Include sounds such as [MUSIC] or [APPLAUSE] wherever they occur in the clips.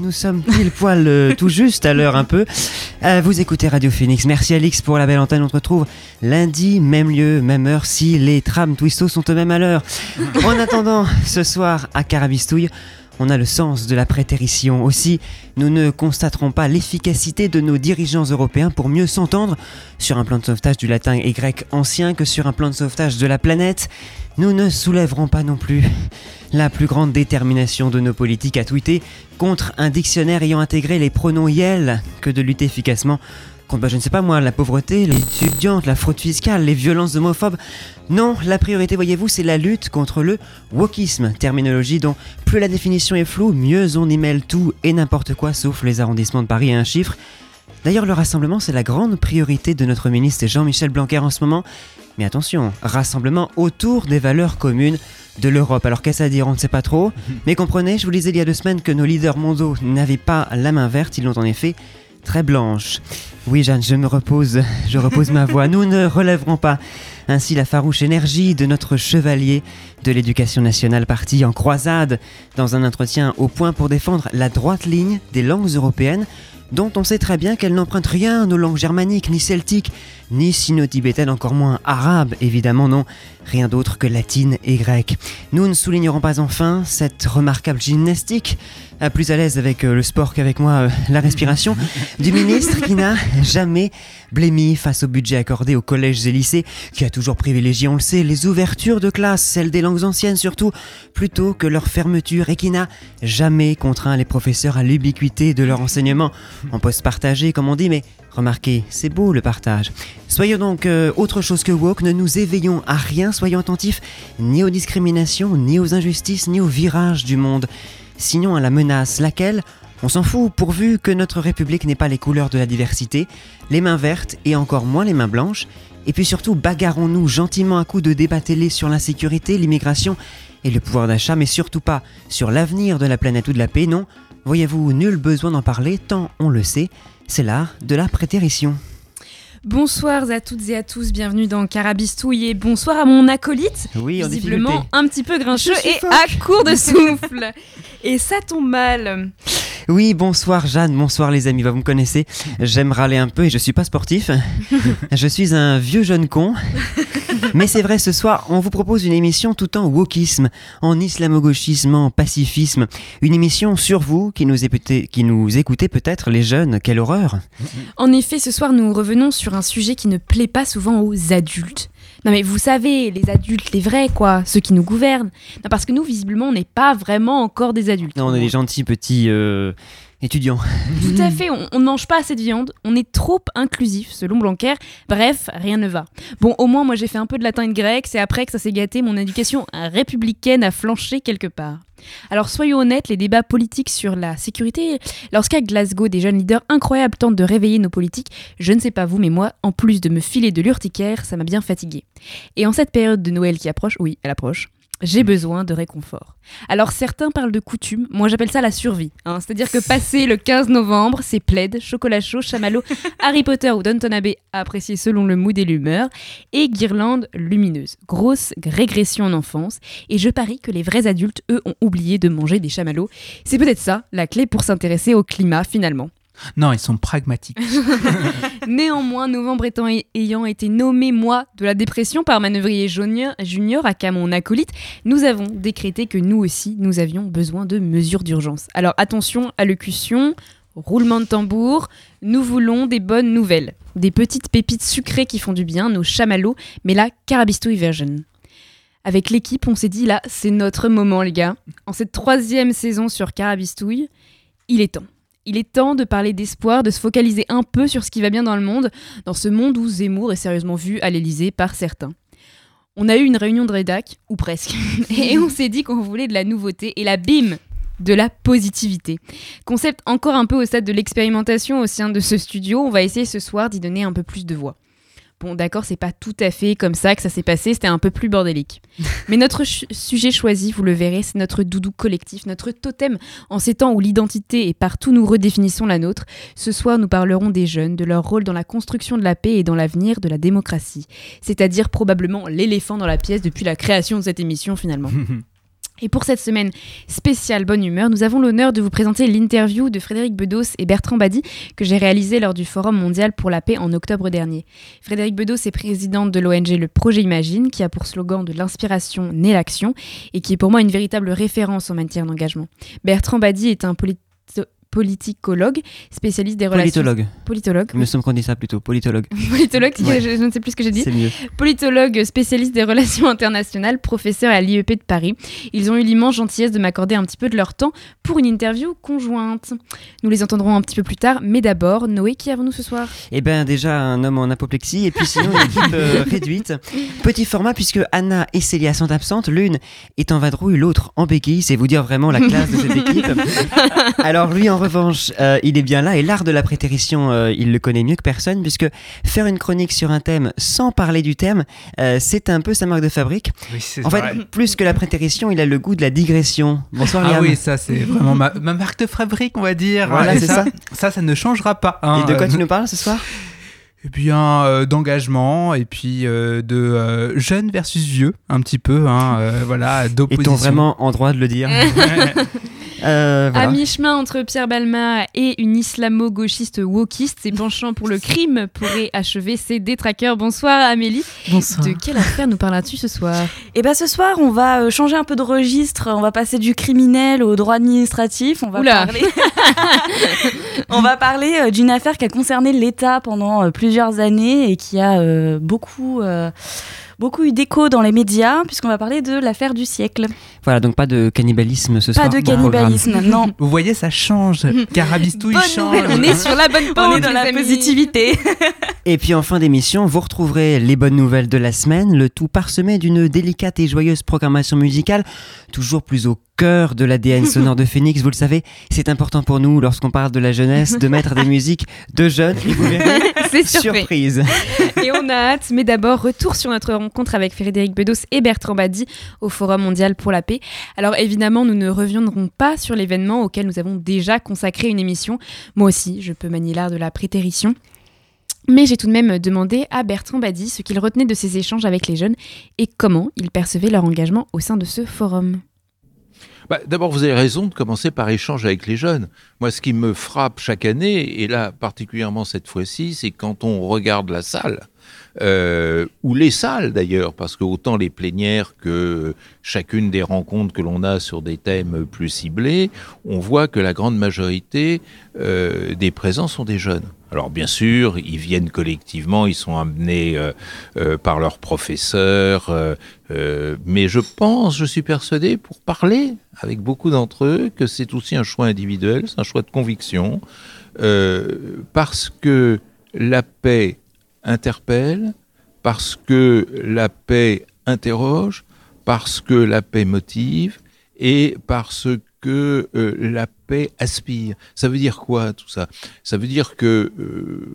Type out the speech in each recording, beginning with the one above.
Nous sommes pile poil euh, [LAUGHS] tout juste à l'heure un peu. Euh, vous écoutez Radio Phoenix. Merci Alix pour la belle antenne. On se retrouve lundi, même lieu, même heure, si les trams twisto sont eux-mêmes à l'heure. En attendant, ce soir à Carabistouille, on a le sens de la prétérition. Aussi, nous ne constaterons pas l'efficacité de nos dirigeants européens pour mieux s'entendre sur un plan de sauvetage du latin et grec ancien que sur un plan de sauvetage de la planète. Nous ne soulèverons pas non plus la plus grande détermination de nos politiques à tweeter contre un dictionnaire ayant intégré les pronoms yel que de lutter efficacement contre, bah, je ne sais pas moi, la pauvreté, les étudiantes, la fraude fiscale, les violences homophobes. Non, la priorité, voyez-vous, c'est la lutte contre le wokisme, terminologie dont plus la définition est floue, mieux on y mêle tout et n'importe quoi sauf les arrondissements de Paris et un chiffre. D'ailleurs, le rassemblement, c'est la grande priorité de notre ministre Jean-Michel Blanquer en ce moment. Mais attention, rassemblement autour des valeurs communes de l'Europe. Alors qu'est-ce à dire? On ne sait pas trop. Mais comprenez, je vous disais il y a deux semaines que nos leaders mondiaux n'avaient pas la main verte, ils l'ont en effet très blanche. Oui, Jeanne, je me repose, je repose ma voix. Nous ne relèverons pas ainsi la farouche énergie de notre chevalier de l'éducation nationale parti en croisade dans un entretien au point pour défendre la droite ligne des langues européennes dont on sait très bien qu'elles n'empruntent rien aux langues germaniques, ni celtiques, ni sino-tibétaines, encore moins arabes, évidemment non, rien d'autre que latine et grecque. Nous ne soulignerons pas enfin cette remarquable gymnastique plus à l'aise avec euh, le sport qu'avec moi euh, la respiration, [LAUGHS] du ministre qui n'a jamais blémi face au budget accordé aux collèges et lycées, qui a toujours privilégié, on le sait, les ouvertures de classe, celles des langues anciennes surtout, plutôt que leur fermeture, et qui n'a jamais contraint les professeurs à l'ubiquité de leur enseignement, en poste partagé comme on dit, mais remarquez, c'est beau le partage. Soyons donc euh, autre chose que woke, ne nous éveillons à rien, soyons attentifs ni aux discriminations, ni aux injustices, ni aux virages du monde sinon à la menace, laquelle? On s'en fout pourvu que notre République n'ait pas les couleurs de la diversité, les mains vertes et encore moins les mains blanches, et puis surtout bagarrons-nous gentiment à coups de débat télé sur l'insécurité, l'immigration et le pouvoir d'achat, mais surtout pas sur l'avenir de la planète ou de la paix, non, voyez-vous, nul besoin d'en parler tant on le sait, c'est l'art de la prétérition. Bonsoir à toutes et à tous, bienvenue dans Carabistouille et bonsoir à mon acolyte, oui, visiblement un petit peu grincheux et à court de souffle. [LAUGHS] et ça tombe mal. Oui, bonsoir Jeanne, bonsoir les amis, vous me connaissez, j'aime râler un peu et je suis pas sportif. [LAUGHS] je suis un vieux jeune con. [LAUGHS] [LAUGHS] Mais c'est vrai, ce soir, on vous propose une émission tout en wokisme, en islamo-gauchisme, en pacifisme. Une émission sur vous qui nous, écoutez, qui nous écoutez peut-être les jeunes. Quelle horreur En effet, ce soir, nous revenons sur un sujet qui ne plaît pas souvent aux adultes. Non mais vous savez, les adultes, les vrais quoi, ceux qui nous gouvernent. Non, parce que nous, visiblement, on n'est pas vraiment encore des adultes. Non, on est des gentils petits... Euh étudiants. Tout à [LAUGHS] fait, on ne mange pas assez de viande, on est trop inclusif selon Blanquer, bref, rien ne va. Bon, au moins moi j'ai fait un peu de latin et de grec, c'est après que ça s'est gâté, mon éducation républicaine a flanché quelque part. Alors soyons honnêtes, les débats politiques sur la sécurité, lorsqu'à Glasgow des jeunes leaders incroyables tentent de réveiller nos politiques, je ne sais pas vous, mais moi, en plus de me filer de l'urticaire, ça m'a bien fatigué. Et en cette période de Noël qui approche, oui, elle approche, j'ai besoin de réconfort. Alors certains parlent de coutume, moi j'appelle ça la survie. Hein. C'est-à-dire que passer le 15 novembre, c'est plaid, chocolat chaud, chamallow, [LAUGHS] Harry Potter ou Downton Abbey, apprécié selon le mood et l'humeur, et guirlande lumineuse. Grosse régression en enfance, et je parie que les vrais adultes, eux, ont oublié de manger des chamallows. C'est peut-être ça, la clé pour s'intéresser au climat finalement. Non, ils sont pragmatiques. [LAUGHS] Néanmoins, novembre étant, ayant été nommé mois de la dépression par Manœuvrier Junior, à mon acolyte, nous avons décrété que nous aussi, nous avions besoin de mesures d'urgence. Alors attention, allocution, roulement de tambour, nous voulons des bonnes nouvelles. Des petites pépites sucrées qui font du bien, nos chamallows, mais la carabistouille version. Avec l'équipe, on s'est dit là, c'est notre moment les gars. En cette troisième saison sur Carabistouille, il est temps. Il est temps de parler d'espoir, de se focaliser un peu sur ce qui va bien dans le monde, dans ce monde où Zemmour est sérieusement vu à l'Elysée par certains. On a eu une réunion de rédac, ou presque, [LAUGHS] et on s'est dit qu'on voulait de la nouveauté, et là, bim de la positivité. Concept encore un peu au stade de l'expérimentation au sein de ce studio, on va essayer ce soir d'y donner un peu plus de voix. Bon, d'accord, c'est pas tout à fait comme ça que ça s'est passé, c'était un peu plus bordélique. [LAUGHS] Mais notre ch- sujet choisi, vous le verrez, c'est notre doudou collectif, notre totem. En ces temps où l'identité et partout nous redéfinissons la nôtre, ce soir nous parlerons des jeunes, de leur rôle dans la construction de la paix et dans l'avenir de la démocratie. C'est-à-dire probablement l'éléphant dans la pièce depuis la création de cette émission finalement. [LAUGHS] Et pour cette semaine spéciale bonne humeur, nous avons l'honneur de vous présenter l'interview de Frédéric Bedos et Bertrand Badi que j'ai réalisé lors du Forum mondial pour la paix en octobre dernier. Frédéric Bedos est présidente de l'ONG Le Projet Imagine, qui a pour slogan de l'inspiration naît l'action et qui est pour moi une véritable référence en matière d'engagement. Bertrand Badi est un politi- politicologue, spécialiste des relations... Politologue. Politologue. Il me semble qu'on dit ça plutôt, politologue. [LAUGHS] Politologue, Ouais. je, je ne sais plus ce que j'ai dit. C'est mieux. Politologue spécialiste des relations [LAUGHS] internationales, professeur à l'IEP de Paris. Ils ont eu l'immense gentillesse de m'accorder un petit peu de leur temps pour une interview conjointe. Nous les entendrons un petit peu plus tard, mais d'abord, Noé, qui avons-nous ce soir? Eh ben déjà un homme en apoplexie et puis sinon une équipe euh, [LAUGHS] réduite. Petit format puisque Anna et Célia sont absentes, l'une est en vadrouille, l'autre en béquille, c'est vous dire vraiment la classe de cette équipe. Alors lui en revanche, euh, il est bien là et l'art de la prétérition, euh, il le connaît mieux que personne puisque faire une chronique sur un thème sans parler du thème, euh, c'est un peu sa marque de fabrique. Oui, En fait, plus que la prétérition, il a le goût de la digression. Bonsoir Ah Liam. oui, ça c'est vraiment ma, ma marque de fabrique, on va dire. Voilà, c'est ça, ça. ça, ça ne changera pas. hein. Et de quoi tu nous parles ce soir? Eh bien, euh, d'engagement et puis euh, de euh, jeunes versus vieux, un petit peu, hein, voilà, d'opposition. Est-on vraiment en droit de le dire [LAUGHS] [LAUGHS] Euh, voilà. À mi-chemin entre Pierre Balma et une islamo-gauchiste wokiste, ses penchants pour le crime pourraient achever ses détraqueurs. Bonsoir Amélie. Bonsoir. De quelle affaire nous parles-tu ce soir? Et ben ce soir, on va euh, changer un peu de registre. On va passer du criminel au droit administratif. On va Oula. parler. [LAUGHS] on va parler euh, d'une affaire qui a concerné l'État pendant euh, plusieurs années et qui a euh, beaucoup. euh, Beaucoup eu d'écho dans les médias, puisqu'on va parler de l'affaire du siècle. Voilà, donc pas de cannibalisme ce Pas soir. de le programme. cannibalisme, non. Vous voyez, ça change. Carabistouille Bonne change. nouvelle, On est sur la bonne [LAUGHS] On pente, est dans la amis. positivité. Et puis en fin d'émission, vous retrouverez les bonnes nouvelles de la semaine, le tout parsemé d'une délicate et joyeuse programmation musicale, toujours plus au cœur de l'ADN [LAUGHS] sonore de Phoenix. Vous le savez, c'est important pour nous lorsqu'on parle de la jeunesse de mettre des musiques de jeunes. Et vous verrez, [LAUGHS] C'est surpris. surprise. Et on a hâte, mais d'abord, retour sur notre rencontre avec Frédéric Bedos et Bertrand Badi au Forum mondial pour la paix. Alors évidemment, nous ne reviendrons pas sur l'événement auquel nous avons déjà consacré une émission. Moi aussi, je peux manier l'art de la prétérition. Mais j'ai tout de même demandé à Bertrand Badi ce qu'il retenait de ces échanges avec les jeunes et comment ils percevaient leur engagement au sein de ce forum. Bah, D'abord, vous avez raison de commencer par échange avec les jeunes. Moi, ce qui me frappe chaque année, et là particulièrement cette fois-ci, c'est quand on regarde la salle, euh, ou les salles d'ailleurs, parce que autant les plénières que chacune des rencontres que l'on a sur des thèmes plus ciblés, on voit que la grande majorité euh, des présents sont des jeunes. Alors bien sûr, ils viennent collectivement, ils sont amenés euh, par leurs professeurs, mais je pense, je suis persuadé, pour parler avec beaucoup d'entre eux, que c'est aussi un choix individuel, c'est un choix de conviction, parce que la paix interpelle, parce que la paix interroge, parce que la paix motive et parce que euh, la paix aspire. Ça veut dire quoi tout ça? Ça veut dire que euh,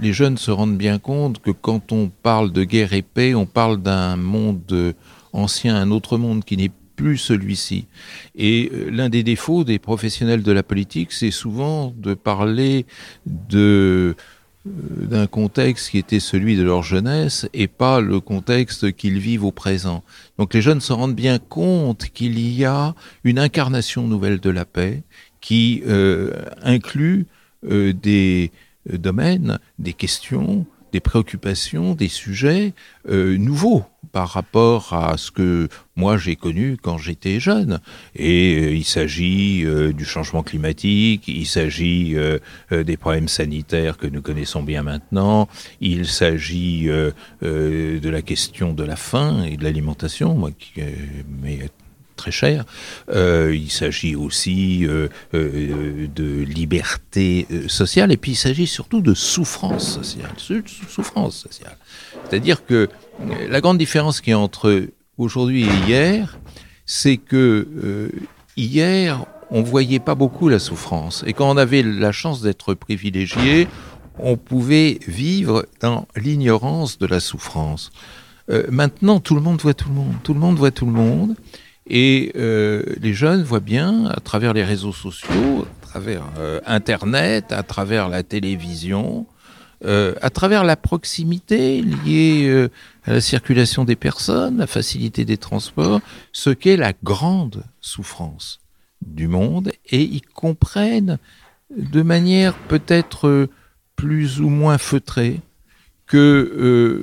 les jeunes se rendent bien compte que quand on parle de guerre et paix, on parle d'un monde ancien, un autre monde qui n'est plus celui-ci. Et euh, l'un des défauts des professionnels de la politique, c'est souvent de parler de d'un contexte qui était celui de leur jeunesse et pas le contexte qu'ils vivent au présent. Donc les jeunes se rendent bien compte qu'il y a une incarnation nouvelle de la paix qui euh, inclut euh, des euh, domaines, des questions, des préoccupations, des sujets euh, nouveaux par rapport à ce que moi j'ai connu quand j'étais jeune. Et euh, il s'agit euh, du changement climatique, il s'agit des problèmes sanitaires que nous connaissons bien maintenant, il s'agit de la question de la faim et de l'alimentation, moi qui très cher. Euh, il s'agit aussi euh, euh, de liberté sociale et puis il s'agit surtout de souffrance sociale. C'est-à-dire que la grande différence qu'il y a entre aujourd'hui et hier, c'est que hier, on voyait pas beaucoup la souffrance. Et quand on avait la chance d'être privilégié, on pouvait vivre dans l'ignorance de la souffrance. Maintenant, tout le monde voit tout le monde. Tout le monde voit tout le monde. Et euh, les jeunes voient bien, à travers les réseaux sociaux, à travers euh, Internet, à travers la télévision, euh, à travers la proximité liée à la circulation des personnes, la facilité des transports, ce qu'est la grande souffrance du monde, et ils comprennent de manière peut-être plus ou moins feutrée que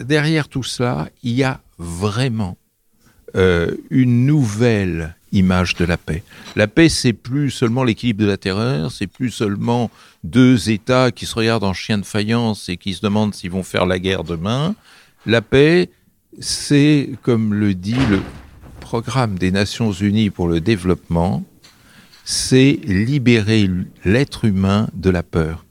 derrière tout cela, il y a vraiment euh, une nouvelle image de la paix. La paix, c'est plus seulement l'équilibre de la terreur, c'est plus seulement deux États qui se regardent en chien de faïence et qui se demandent s'ils vont faire la guerre demain. La paix, c'est, comme le dit le programme des Nations Unies pour le développement, c'est libérer l'être humain de la peur.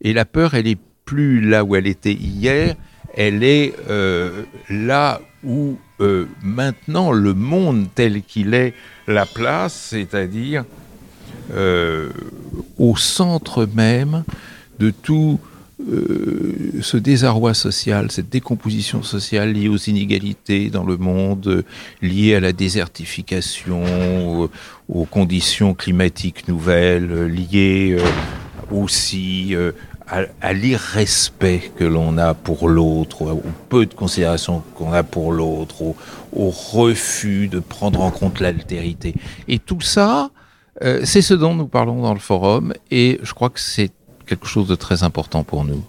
Et la peur, elle est plus là où elle était hier, elle est euh, là où euh, maintenant le monde tel qu'il est la place, c'est-à-dire euh, au centre même de tout euh, ce désarroi social, cette décomposition sociale liée aux inégalités dans le monde, liée à la désertification, aux, aux conditions climatiques nouvelles, liée aussi à, à l'irrespect que l'on a pour l'autre, au peu de considération qu'on a pour l'autre, au, au refus de prendre en compte l'altérité. Et tout ça, euh, c'est ce dont nous parlons dans le forum, et je crois que c'est quelque chose de très important pour nous.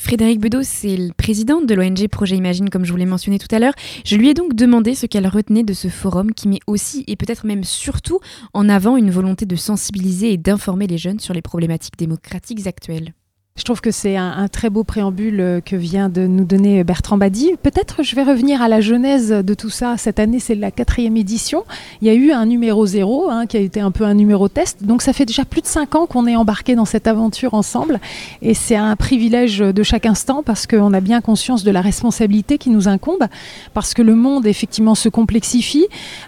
Frédéric Bedeau, c'est le président de l'ONG Projet Imagine, comme je vous l'ai mentionné tout à l'heure. Je lui ai donc demandé ce qu'elle retenait de ce forum qui met aussi, et peut-être même surtout, en avant une volonté de sensibiliser et d'informer les jeunes sur les problématiques démocratiques actuelles. Je trouve que c'est un, très beau préambule euh, que vient de nous donner Bertrand Badi. Peut-être je vais revenir à la genèse de tout ça. Cette année, c'est la quatrième édition. Il y a eu un numéro zéro hein, qui a été un peu un numéro test. Donc ça fait déjà plus de cinq ans qu'on est embarqué dans cette aventure ensemble. Et c'est un privilège de chaque instant parce qu'on a bien conscience de la responsabilité qui nous incombe. Parce que le monde, effectivement, se complexifie.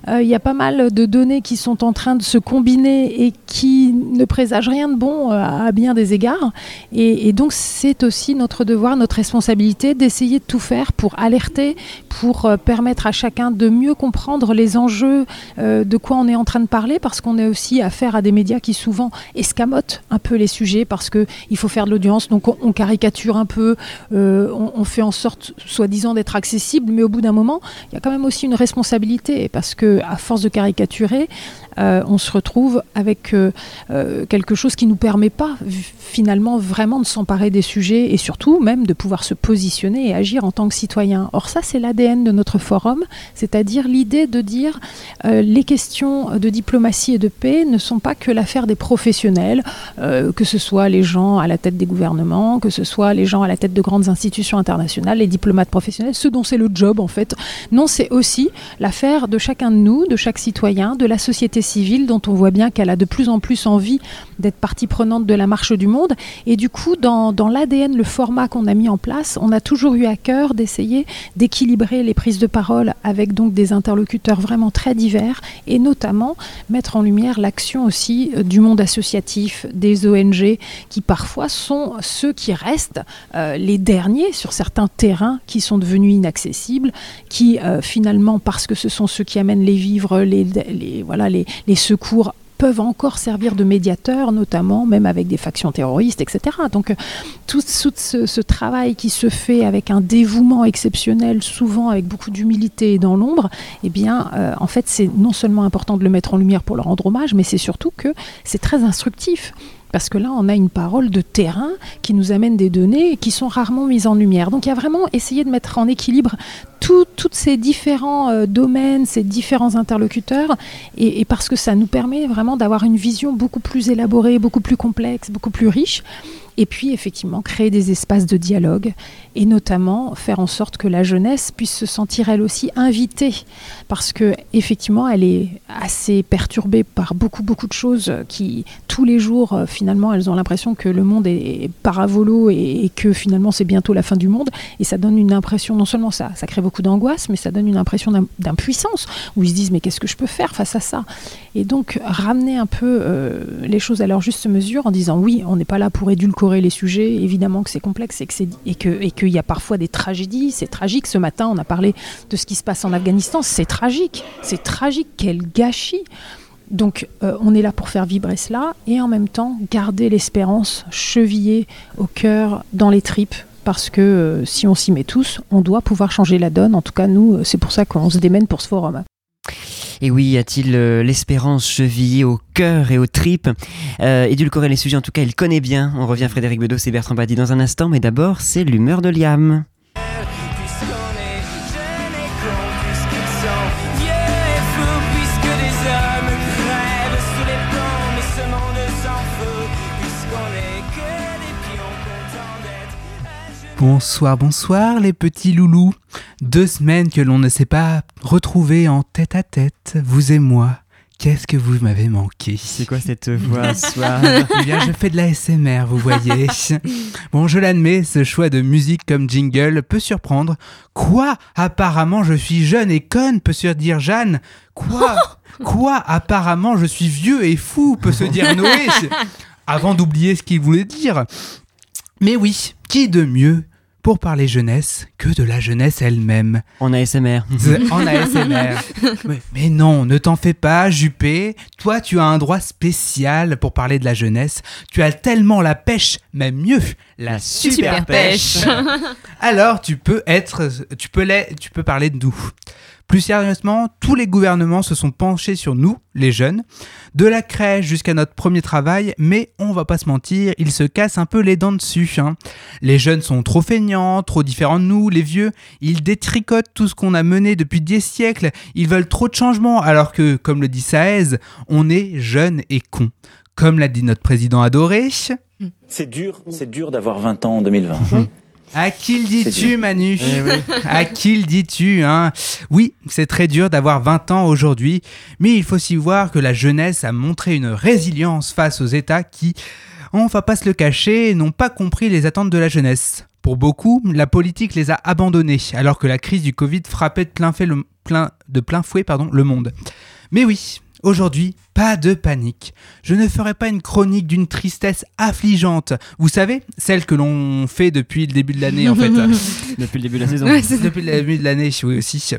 Euh, il y a pas mal de données qui sont en train de se combiner et qui ne présagent rien de bon euh, à bien des égards. Et, et donc c'est aussi notre devoir, notre responsabilité d'essayer de tout faire pour alerter, pour euh, permettre à chacun de mieux comprendre les enjeux euh, de quoi on est en train de parler, parce qu'on est aussi affaire à des médias qui souvent escamotent un peu les sujets parce que il faut faire de l'audience, donc on, on, caricature un peu, euh, on, on, fait en sorte, soi-disant, d'être accessible, mais au bout d'un moment, il y a quand même aussi une responsabilité parce que à force de caricaturer, euh, on se retrouve avec euh, euh, quelque chose qui ne nous permet pas finalement vraiment de s'emparer des sujets et surtout même de pouvoir se positionner et agir en tant que citoyen. Or ça c'est l'ADN de notre forum, c'est-à-dire l'idée de dire les questions de diplomatie et de paix ne sont pas que l'affaire des professionnels, que ce soit les gens à la tête des gouvernements, que ce soit les gens à la tête de grandes institutions internationales, les diplomates professionnels, ceux dont c'est le job en fait. Non, c'est aussi l'affaire de chacun de nous, de chaque citoyen, de la société civile dont on voit bien qu'elle a de plus en plus envie d'être partie prenante de la marche du monde. Et du coup, dans, dans l'ADN, le format qu'on a mis en place, on a toujours eu à cœur d'essayer d'équilibrer les prises de parole avec donc des interlocuteurs vraiment très divers et notamment mettre en lumière l'action aussi euh, du monde associatif, des ONG qui parfois sont ceux qui restent euh, les derniers sur certains terrains qui sont devenus inaccessibles, qui euh, finalement, parce que ce sont ceux qui amènent les vivres, les voilà, les, les secours peuvent encore servir de médiateurs, notamment même avec des factions terroristes, etc. Donc tout, tout ce, ce, travail qui se fait avec un dévouement exceptionnel, souvent avec beaucoup d'humilité et dans l'ombre, eh bien, euh, en fait, c'est non seulement important de le mettre en lumière pour leur rendre hommage, mais c'est surtout que c'est très instructif. Parce que là, on a une parole de terrain qui nous amène des données qui sont rarement mises en lumière. Donc il y a vraiment essayé de mettre en équilibre tous ces différents euh, domaines, ces différents interlocuteurs, et, et, parce que ça nous permet vraiment d'avoir une vision beaucoup plus élaborée, beaucoup plus complexe, beaucoup plus riche. Et puis effectivement créer des espaces de dialogue et notamment faire en sorte que la jeunesse puisse se sentir elle aussi invitée. Parce que effectivement elle est assez perturbée par beaucoup beaucoup de choses qui tous les jours euh, finalement elles ont l'impression que le monde est paravolo et, que finalement c'est bientôt la fin du monde. Et ça donne une impression non seulement ça ça crée beaucoup d'angoisse mais ça donne une impression d'im- d'impuissance où ils se disent mais qu'est-ce que je peux faire face à ça? Et donc ramener un peu euh, les choses à leur juste mesure en disant oui on n'est pas là pour édulcorer les sujets évidemment que c'est complexe et que c'est et que et qu'il y a parfois des tragédies c'est tragique ce matin on a parlé de ce qui se passe en Afghanistan c'est tragique c'est tragique quel gâchis donc euh, on est là pour faire vibrer cela et en même temps garder l'espérance chevillée au cœur, dans les tripes. Parce que euh, si on s'y met tous, on doit pouvoir changer la donne. En tout cas, nous, euh, c'est pour ça qu'on se démène pour ce forum. Et oui, a-t-il euh, l'espérance chevillée au cœur et aux tripes? Euh, Édulcorer les sujets, en tout cas, il connaît bien. On revient Frédéric Bedos et Bertrand Badi dans un instant, mais d'abord, c'est l'humeur de Liam. Bonsoir, bonsoir les petits loulous. Deux semaines que l'on ne s'est pas retrouvés en tête à tête, vous et moi. Qu'est-ce que vous m'avez manqué? C'est quoi cette voix? Soir [LAUGHS] Eh bien, je fais de la SMR, vous voyez. [LAUGHS] Bon, je l'admets, ce choix de musique comme jingle peut surprendre. Quoi? Apparemment, je suis jeune et conne, peut se dire Jeanne. Quoi? [LAUGHS] Quoi? Apparemment, je suis vieux et fou, peut se dire Noé. Avant d'oublier ce qu'il voulait dire. Mais oui, qui de mieux pour parler jeunesse que de la jeunesse elle-même En ASMR. En ASMR. mais, [LAUGHS] mais non, ne t'en fais pas, Juppé. Toi, tu as un droit spécial pour parler de la jeunesse. Tu as tellement la pêche, même mieux, la super, Super pêche. Alors, tu peux être, tu peux tu peux parler de nous. Plus sérieusement, tous les gouvernements se sont penchés sur nous, les jeunes, de la crèche jusqu'à notre premier travail, mais on va pas se mentir, ils se cassent un peu les dents dessus. hein. Les jeunes sont trop feignants, trop différents de nous, les vieux, ils détricotent tout ce qu'on a mené depuis des siècles, ils veulent trop de changements, alors que, comme le dit Saez, on est jeunes et cons. Comme l'a dit notre président adoré, C'est dur, c'est dur d'avoir 20 ans en 2020. À qui le dis-tu. Manu Eh oui. [LAUGHS] À qui le dis-tu hein? Oui, c'est très dur d'avoir 20 ans aujourd'hui, mais il faut aussi voir que la jeunesse a montré une résilience face aux États qui, on va pas se le cacher, n'ont pas compris les attentes de la jeunesse. Pour beaucoup, la politique les a abandonnés, alors que la crise du Covid frappait de plein, fait le, plein, de plein fouet pardon, le monde. Mais oui, aujourd'hui, pas de panique. Je ne ferai pas une chronique d'une tristesse affligeante. Vous savez, celle que l'on fait depuis le début de l'année en fait. [LAUGHS] Depuis le début de la saison. Ouais, Depuis le début de l'année, oui aussi.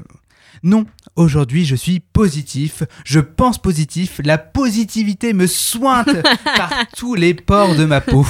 Non, aujourd'hui je suis positif, je pense positif, la positivité me sointe [LAUGHS] par tous les pores de ma peau.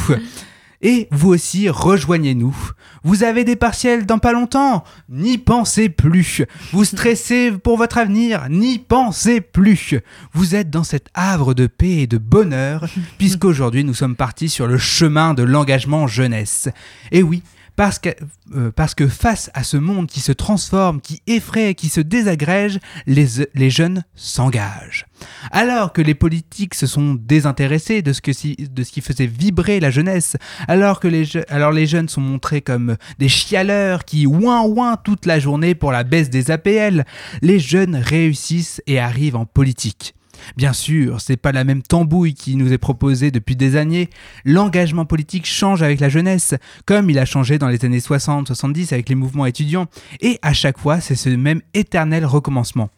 Et vous aussi, rejoignez-nous. Vous avez des partiels dans pas longtemps? N'y pensez plus. Vous stressez pour votre avenir? N'y pensez plus. Vous êtes dans cet havre de paix et de bonheur, puisqu'aujourd'hui nous sommes partis sur le chemin de l'engagement jeunesse. Et oui, parce que, euh, parce que face à ce monde qui se transforme, qui effraie, qui se désagrège, les, les jeunes s'engagent. Alors que les politiques se sont désintéressés de ce, que de ce qui faisait vibrer la jeunesse, alors que les, alors les jeunes sont montrés comme des chialeurs qui ouin ouin toute la journée pour la baisse des APL, les jeunes réussissent et arrivent en politique. Bien sûr, c'est pas la même tambouille qui nous est proposée depuis des années. L'engagement politique change avec la jeunesse, comme il a changé dans les années 60-70 avec les mouvements étudiants, et à chaque fois, c'est ce même éternel recommencement.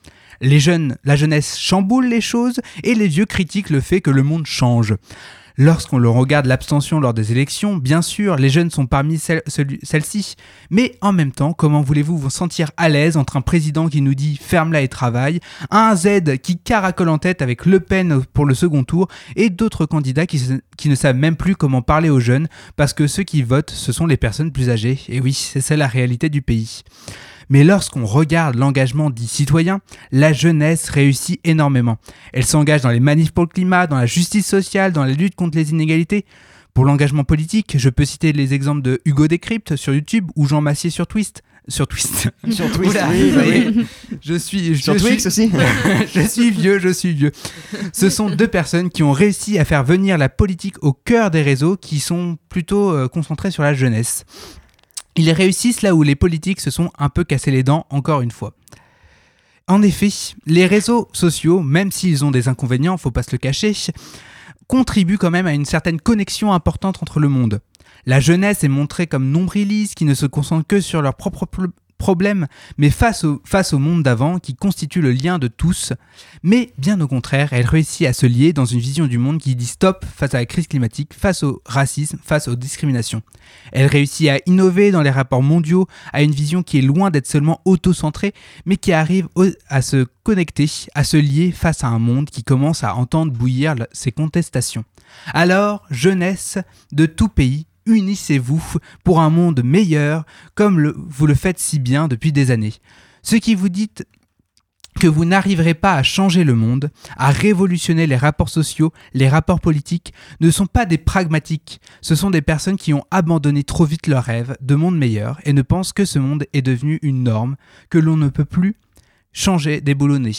Les jeunes, la jeunesse chamboule les choses et les vieux critiquent le fait que le monde change. Lorsqu'on le regarde l'abstention lors des élections, bien sûr, les jeunes sont parmi celles-ci. Mais en même temps, comment voulez-vous vous sentir à l'aise entre un président qui nous dit ferme-la et travaille, un Z qui caracole en tête avec Le Pen pour le second tour et d'autres candidats qui ne savent même plus comment parler aux jeunes parce que ceux qui votent, ce sont les personnes plus âgées. Et oui, c'est ça la réalité du pays. Mais lorsqu'on regarde l'engagement dit citoyen, la jeunesse réussit énormément. Elle s'engage dans les manifs pour le climat, dans la justice sociale, dans la lutte contre les inégalités. Pour l'engagement politique, je peux citer les exemples de Hugo Décrypte sur YouTube ou Jean Massier sur Twist, sur Twist. [LAUGHS] Sur Twist, oui, bah oui. [LAUGHS] Je suis. Sur je Twix suis- aussi [LAUGHS] Je suis vieux, je suis vieux. Ce sont deux personnes qui ont réussi à faire venir la politique au cœur des réseaux qui sont plutôt euh, concentrés sur la jeunesse. Ils réussissent là où les politiques se sont un peu cassés les dents, encore une fois. En effet, les réseaux sociaux, même s'ils ont des inconvénients, faut pas se le cacher, contribuent quand même à une certaine connexion importante entre le monde. La jeunesse est montrée comme nombriliste qui ne se concentre que sur leurs propres problèmes, mais face au, monde d'avant qui constitue le lien de tous. Mais bien au contraire, elle réussit à se lier dans une vision du monde qui dit stop face à la crise climatique, face au racisme, face aux discriminations. Elle réussit à innover dans les rapports mondiaux, à une vision qui est loin d'être seulement auto-centrée, mais qui arrive à se connecter, à se lier face à un monde qui commence à entendre bouillir ses contestations. Alors, jeunesse de tout pays, unissez-vous pour un monde meilleur, comme vous le faites si bien depuis des années. Ce qui vous dites que vous n'arriverez pas à changer le monde, à révolutionner les rapports sociaux, les rapports politiques, ne sont pas des pragmatiques. Ce sont des personnes qui ont abandonné trop vite leurs rêves de monde meilleur et ne pensent que ce monde est devenu une norme, que l'on ne peut plus changer, déboulonner.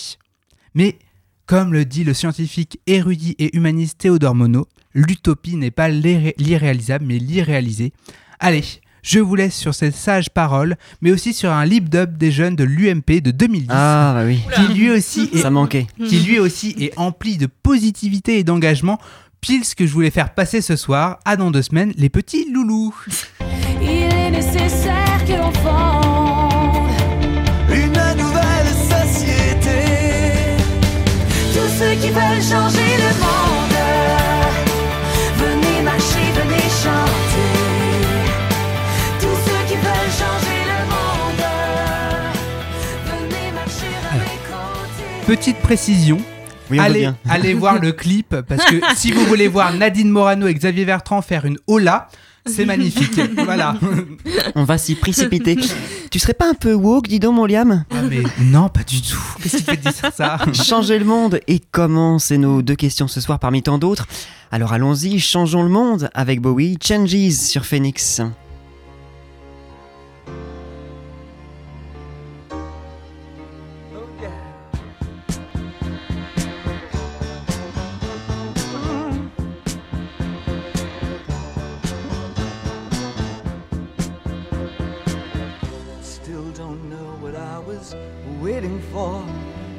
Mais, comme le dit le scientifique érudit et humaniste Théodore Monod, l'utopie n'est pas l'irré- l'irréalisable, mais l'irréalisé. Allez, je vous laisse sur ces sages paroles, mais aussi sur un lip dub des jeunes de l'UMP de 2010. Ah, bah oui. Qui lui aussi est, Ça manquait. qui lui aussi est empli de positivité et d'engagement. Pile ce que je voulais faire passer ce soir. À dans deux semaines, les petits loulous. Il est nécessaire que l'on fonde une nouvelle société. Tous ceux qui veulent changer Petite précision. Oui, allez, [LAUGHS] voir le clip parce que si vous voulez voir Nadine Morano et Xavier Bertrand faire une hola, c'est magnifique. [LAUGHS] voilà. On va s'y précipiter. tu serais pas un peu woke, dis donc, mon Liam? Ah, mais non, pas du tout. Qu'est-ce qui fait dire ça? Changer le monde et comment C'est nos deux questions ce soir parmi tant d'autres. Alors allons-y, changeons le monde avec Bowie, Changes sur Phoenix.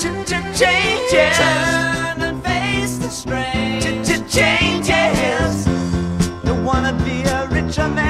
Changes. Turn and face the strain. Changes. Don't wanna be a richer man.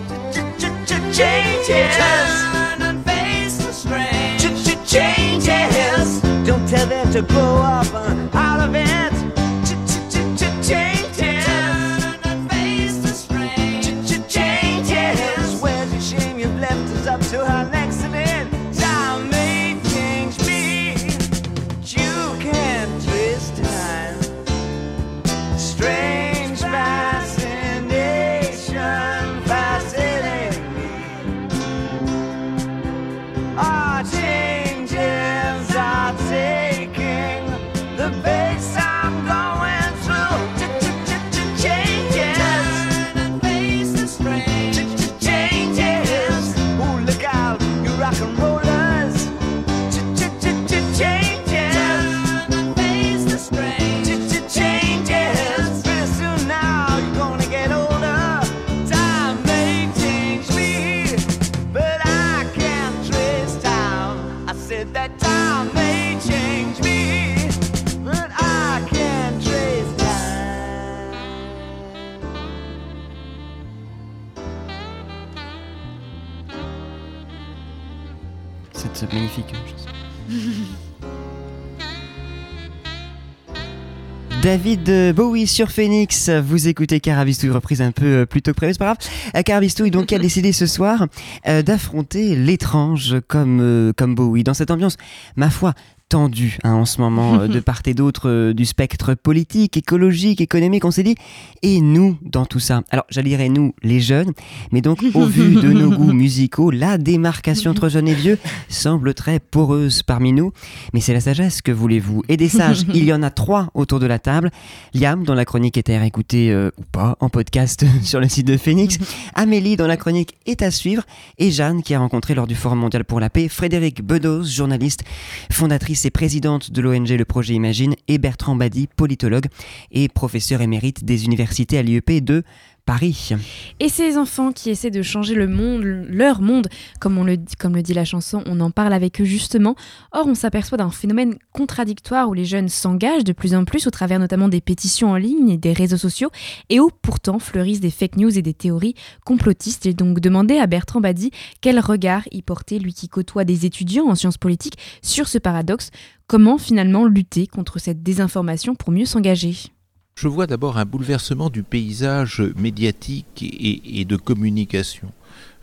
Changes. Turn and face the strain. Changes. Don't tell them to grow up uh, out of it. David Bowie sur Phoenix, vous écoutez Carabistouille, reprise un peu euh, plus tôt que prévu, c'est pas grave. Euh, Carabistouille donc a [LAUGHS] décidé ce soir euh, d'affronter l'étrange comme, euh, comme Bowie dans cette ambiance, ma foi, tendue hein, en ce moment euh, de [LAUGHS] part et d'autre euh, du spectre politique, écologique, économique, on s'est dit, et nous dans tout ça? Alors j'allierai nous les jeunes, mais donc au vu de nos [LAUGHS] goûts musicaux, la démarcation entre jeunes et vieux semble très poreuse parmi nous, mais c'est la sagesse que voulez-vous? Et des sages, il y en a trois autour de la table. Liam, dont la chronique était à écouter euh, ou pas en podcast [LAUGHS] sur le site de Phoenix. Amélie, dont la chronique est à suivre. Et Jeanne, qui a rencontré lors du Forum mondial pour la paix Frédéric Bedos, journaliste, fondatrice et présidente de l'ONG Le Projet Imagine, et Bertrand Badi, politologue et professeur émérite des universités à l'IEP de Paris. Et ces enfants qui essaient de changer le monde, leur monde, comme, on le, dit- comme le dit la chanson, on en parle avec eux justement. Or, on s'aperçoit d'un phénomène contradictoire où les jeunes s'engagent de plus en plus au travers notamment des pétitions en ligne et des réseaux sociaux, et où pourtant fleurissent des fake news et des théories complotistes. J'ai donc demandé à Bertrand Badi quel regard y portait, lui qui côtoie des étudiants en sciences politiques, sur ce paradoxe. Comment finalement lutter contre cette désinformation pour mieux s'engager? Je vois d'abord un bouleversement du paysage médiatique et, de communication.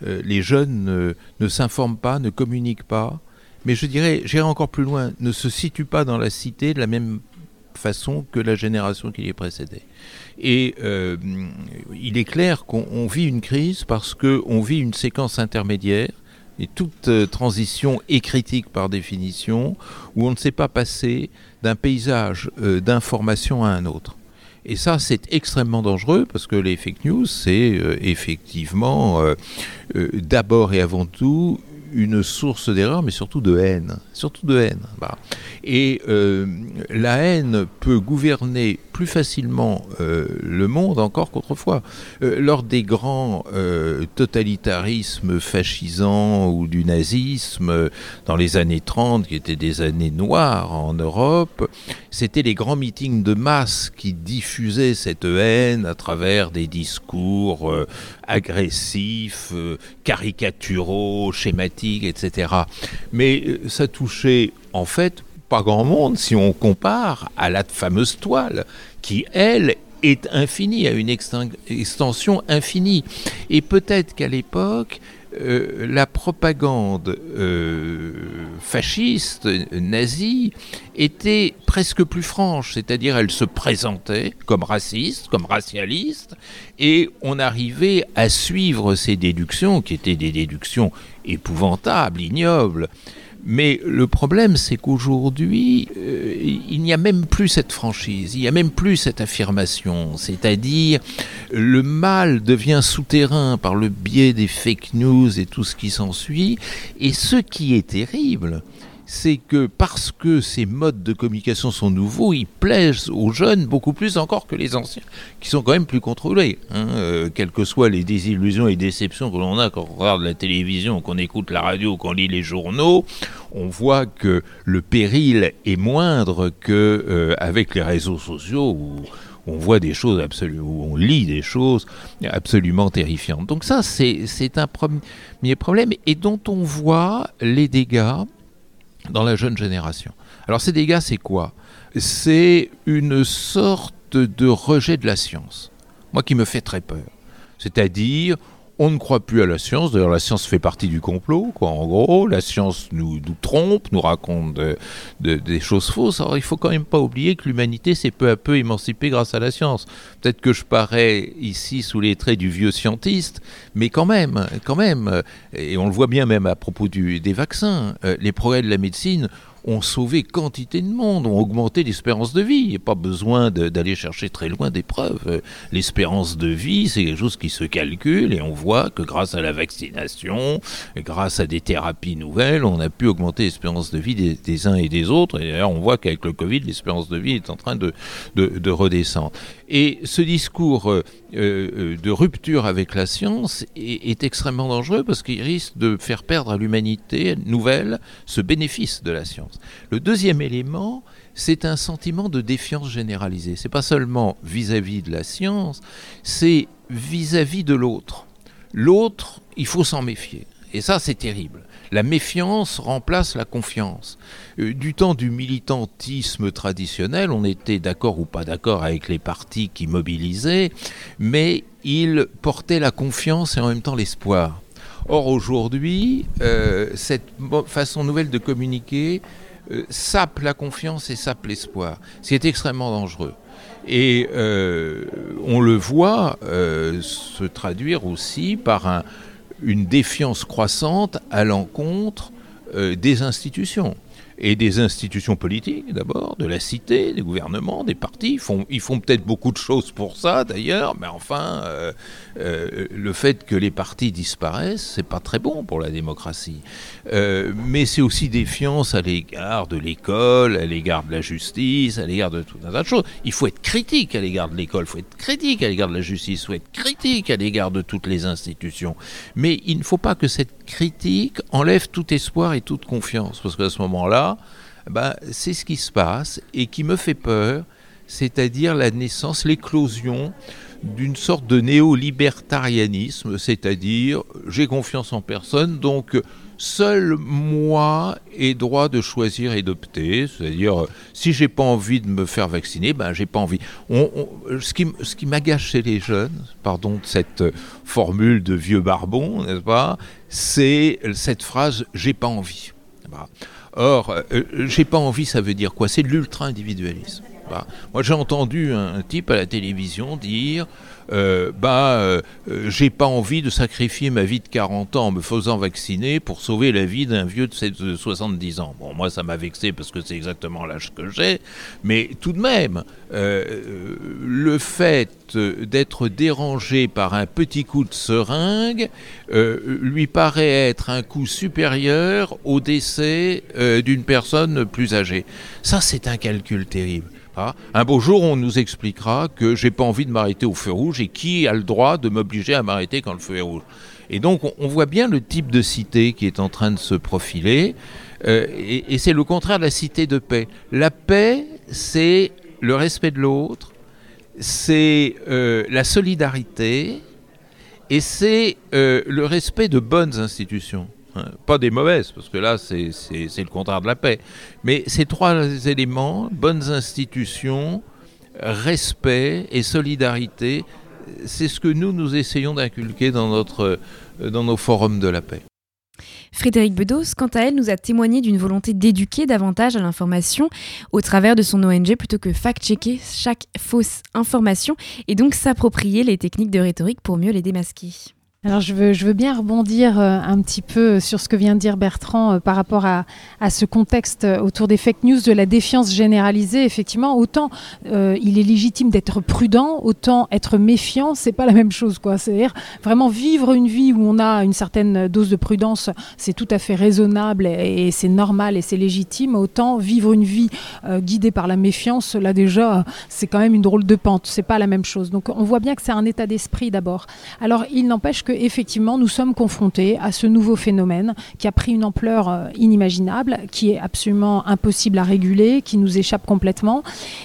Euh, les jeunes euh, ne s'informent pas, ne communiquent pas, mais je dirais, j'irai encore plus loin, ne se situent pas dans la cité de la même façon que la génération qui les précédait. Et euh, il est clair qu'on on vit une crise parce qu'on vit une séquence intermédiaire et toute transition est critique par définition, où on ne sait pas passer d'un paysage d'information à un autre. Et ça, c'est extrêmement dangereux parce que les fake news, c'est euh, effectivement euh, euh, d'abord et avant tout une source d'erreur, mais surtout de haine. Surtout de haine. Voilà. Et euh, la haine peut gouverner plus facilement euh, le monde encore qu'autrefois. Euh, lors des grands totalitarismes fascisants ou du nazisme dans les années 30, qui étaient des années noires en Europe, c'était les grands meetings de masse qui diffusaient cette haine à travers des discours agressifs, euh, caricaturaux, schématiques, etc. Mais euh, ça touchait en fait pas grand monde si on compare à la fameuse toile qui, elle, est infinie, a une extension infinie. Et peut-être qu'à l'époque, euh, la propagande euh, fasciste, nazie, était presque plus franche, c'est-à-dire elle se présentait comme raciste, comme racialiste, et on arrivait à suivre ces déductions, qui étaient des déductions épouvantables, ignobles. Mais le problème, c'est qu'aujourd'hui, euh, il n'y a même plus cette franchise, il n'y a même plus cette affirmation. C'est-à-dire, le mal devient souterrain par le biais des fake news et tout ce qui s'ensuit. Et ce qui est terrible, c'est que parce que ces modes de communication sont nouveaux, ils plaisent aux jeunes beaucoup plus encore que les anciens, qui sont quand même plus contrôlés. hein. Euh, quelles que soient les désillusions et déceptions que l'on a quand on regarde la télévision, qu'on écoute la radio, qu'on lit les journaux, on voit que le péril est moindre que euh, avec les réseaux sociaux où on voit des choses absolument, on lit des choses absolument terrifiantes. Donc ça, c'est un premier problème et dont on voit les dégâts dans la jeune génération. Alors ces dégâts, c'est quoi? C'est une sorte de rejet de la science. Moi qui me fait très peur. C'est-à-dire, on ne croit plus à la science. D'ailleurs, la science fait partie du complot. En gros, la science nous, nous trompe, nous raconte de- de- des choses fausses. Alors, il faut quand même pas oublier que l'humanité s'est peu à peu émancipée grâce à la science. Peut-être que je parais ici sous les traits du vieux scientiste, mais quand même, quand même, euh, et on le voit bien même à propos des vaccins, euh, les progrès de la médecine ont sauvé quantité de monde, ont augmenté l'espérance de vie. Il n'y a pas besoin d'aller chercher très loin des preuves. Euh, L'espérance de vie, c'est quelque chose qui se calcule et on voit que grâce à la vaccination, grâce à des thérapies nouvelles, on a pu augmenter l'espérance de vie des, uns et des autres. Et d'ailleurs, on voit qu'avec le Covid, l'espérance de vie est en train de, de- de redescendre. Et ce discours euh, euh, de rupture avec la science est extrêmement dangereux parce qu'il risque de faire perdre à l'humanité nouvelle ce bénéfice de la science. Le deuxième élément, c'est un sentiment de défiance généralisée. C'est pas seulement vis-à-vis de la science, c'est vis-à-vis de l'autre. L'autre, il faut s'en méfier. Et ça, c'est terrible. La méfiance remplace la confiance. Euh, du temps du militantisme traditionnel, on était d'accord ou pas d'accord avec les partis qui mobilisaient, mais ils portaient la confiance et en même temps l'espoir. Or aujourd'hui, euh, cette façon nouvelle de communiquer euh, sape la confiance et sape l'espoir, ce qui est extrêmement dangereux. Et euh, on le voit euh, se traduire aussi par un- une défiance croissante à l'encontre euh, des institutions. Et des institutions politiques, d'abord, de la cité, des gouvernements, des partis. Ils font, peut-être beaucoup de choses pour ça, d'ailleurs, mais enfin, euh, euh, le fait que les partis disparaissent, c'est pas très bon pour la démocratie. Euh, mais c'est aussi défiance à l'égard de l'école, à l'égard de la justice, à l'égard de tout un tas de choses. Il faut être critique à l'égard de l'école, il faut être critique à l'égard de la justice, il faut être critique à l'égard de toutes les institutions. Mais il ne faut pas que cette critique enlève tout espoir et toute confiance, parce qu'à ce moment-là, ben, c'est ce qui se passe et qui me fait peur, c'est-à-dire la naissance, l'éclosion d'une sorte de néo-libertarianisme, c'est-à-dire j'ai confiance en personne, donc seul moi ai droit de choisir et d'opter, c'est-à-dire si j'ai pas envie de me faire vacciner, ben j'ai pas envie. Ce qui, ce qui m'agace chez les jeunes, pardon de cette formule de vieux barbon, n'est-ce pas, c'est cette phrase j'ai pas envie. Or, euh, j'ai pas envie, ça veut dire quoi? C'est de l'ultra-individualisme. Voilà. Moi, j'ai entendu un type à la télévision dire euh, bah, euh, j'ai pas envie de sacrifier ma vie de 40 ans en me faisant vacciner pour sauver la vie d'un vieux de sept- de 70 ans. Bon, moi, ça m'a vexé parce que c'est exactement l'âge que j'ai, mais tout de même, euh, euh, le fait d'être dérangé par un petit coup de seringue lui paraît être un coup supérieur au décès d'une personne plus âgée. Ça, c'est un calcul terrible. Un beau jour, on nous expliquera que j'ai pas envie de m'arrêter au feu rouge et qui a le droit de m'obliger à m'arrêter quand le feu est rouge. Et donc, on, voit bien le type de cité qui est en train de se profiler, euh, et, et c'est le contraire de la cité de paix. La paix, c'est le respect de l'autre, c'est euh, la solidarité, et c'est euh, le respect de bonnes institutions. Hein. Pas des mauvaises, parce que là, c'est le contraire de la paix. Mais ces trois éléments, bonnes institutions, respect et solidarité, c'est ce que nous, nous essayons d'inculquer dans, euh, dans nos forums de la paix. Frédéric Bedos, quant à elle, nous a témoigné d'une volonté d'éduquer davantage à l'information au travers de son ONG plutôt que fact-checker chaque fausse information et donc s'approprier les techniques de rhétorique pour mieux les démasquer. Alors je veux, bien rebondir euh, un petit peu sur ce que vient de dire Bertrand euh, par rapport à, ce contexte euh, autour des fake news, de la défiance généralisée. Effectivement, autant il est légitime d'être prudent, autant être méfiant, c'est pas la même chose. C'est-à-dire vraiment vivre une vie où on a une certaine dose de prudence, c'est tout à fait raisonnable et, c'est normal et c'est légitime. Autant vivre une vie guidée par la méfiance, là déjà, c'est quand même une drôle de pente. C'est pas la même chose. Donc on voit bien que c'est un état d'esprit d'abord. Alors il n'empêche effectivement nous sommes confrontés à ce nouveau phénomène qui a pris une ampleur euh, inimaginable, qui est absolument impossible à réguler, qui nous échappe complètement.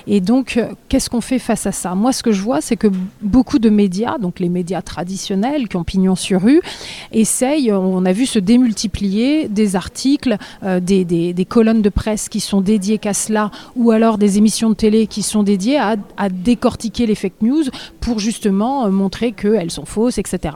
Et donc euh, qu'est-ce qu'on fait face à ça? Moi ce que je vois c'est que beaucoup de médias, donc les médias traditionnels qui ont pignon sur rue, essayent, on a vu se démultiplier des articles, euh, des, colonnes de presse qui sont dédiées qu'à cela, ou alors des émissions de télé qui sont dédiées à, décortiquer les fake news pour justement euh, montrer qu'elles sont fausses, etc.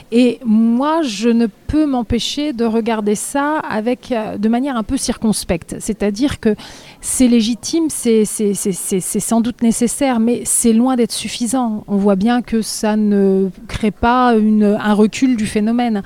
Et moi, je ne peux m'empêcher de regarder ça avec, euh, de manière un peu circonspecte. C'est-à-dire que c'est légitime, c'est sans doute nécessaire, mais c'est loin d'être suffisant. On voit bien que ça ne crée pas une- un recul du phénomène.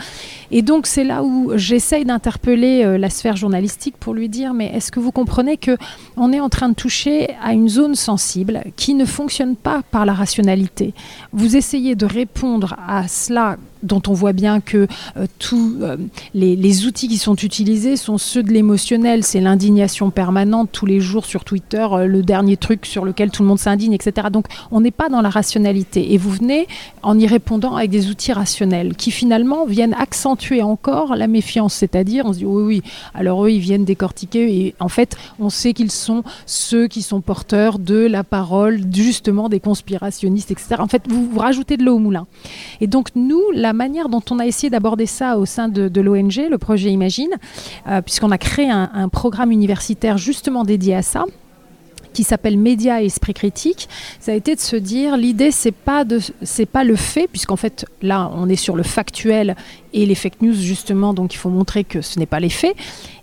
Et donc c'est là où j'essaye d'interpeller euh, la sphère journalistique pour lui dire, mais est-ce que vous comprenez que on est en train de toucher à une zone sensible qui ne fonctionne pas par la rationalité? Vous essayez de répondre à cela dont on voit bien que euh, tous euh, les, outils qui sont utilisés sont ceux de l'émotionnel, c'est l'indignation permanente tous les jours sur Twitter, euh, le dernier truc sur lequel tout le monde s'indigne, etc. Donc on n'est pas dans la rationalité. Et vous venez en y répondant avec des outils rationnels qui finalement viennent accentuer encore la méfiance, c'est-à-dire on se dit oui, oui, alors eux ils viennent décortiquer et en fait on sait qu'ils sont ceux qui sont porteurs de la parole justement des conspirationnistes, etc. En fait vous, vous rajoutez de l'eau au moulin. Et donc nous, la manière dont on a essayé d'aborder ça au sein de, l'ONG, le projet Imagine, euh, puisqu'on a créé un, programme universitaire justement dédié à ça qui s'appelle Média et Esprit Critique, ça a été de se dire l'idée c'est pas pas le fait puisqu'en fait là on est sur le factuel et les fake news justement donc il faut montrer que ce n'est pas les faits.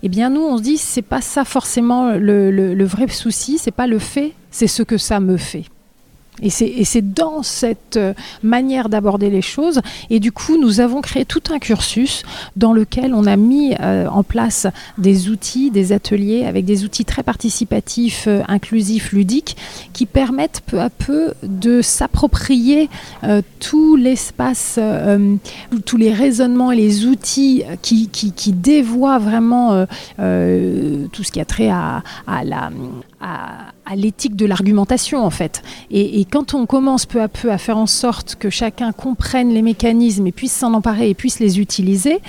Eh bien nous on se dit c'est pas ça forcément le, le, le vrai souci, c'est pas le fait, c'est ce que ça me fait. Et c'est dans cette euh, manière d'aborder les choses. Et du coup, nous avons créé tout un cursus dans lequel on a mis euh, en place des outils, des ateliers avec des outils très participatifs, euh, inclusifs, ludiques, qui permettent peu à peu de s'approprier tout l'espace, tous les raisonnements et les outils qui, dévoient vraiment tout ce qui a trait à, à la à, l'éthique de l'argumentation en fait. Et, et, quand on commence peu à peu à faire en sorte que chacun comprenne les mécanismes et puisse s'en emparer et puisse les utiliser,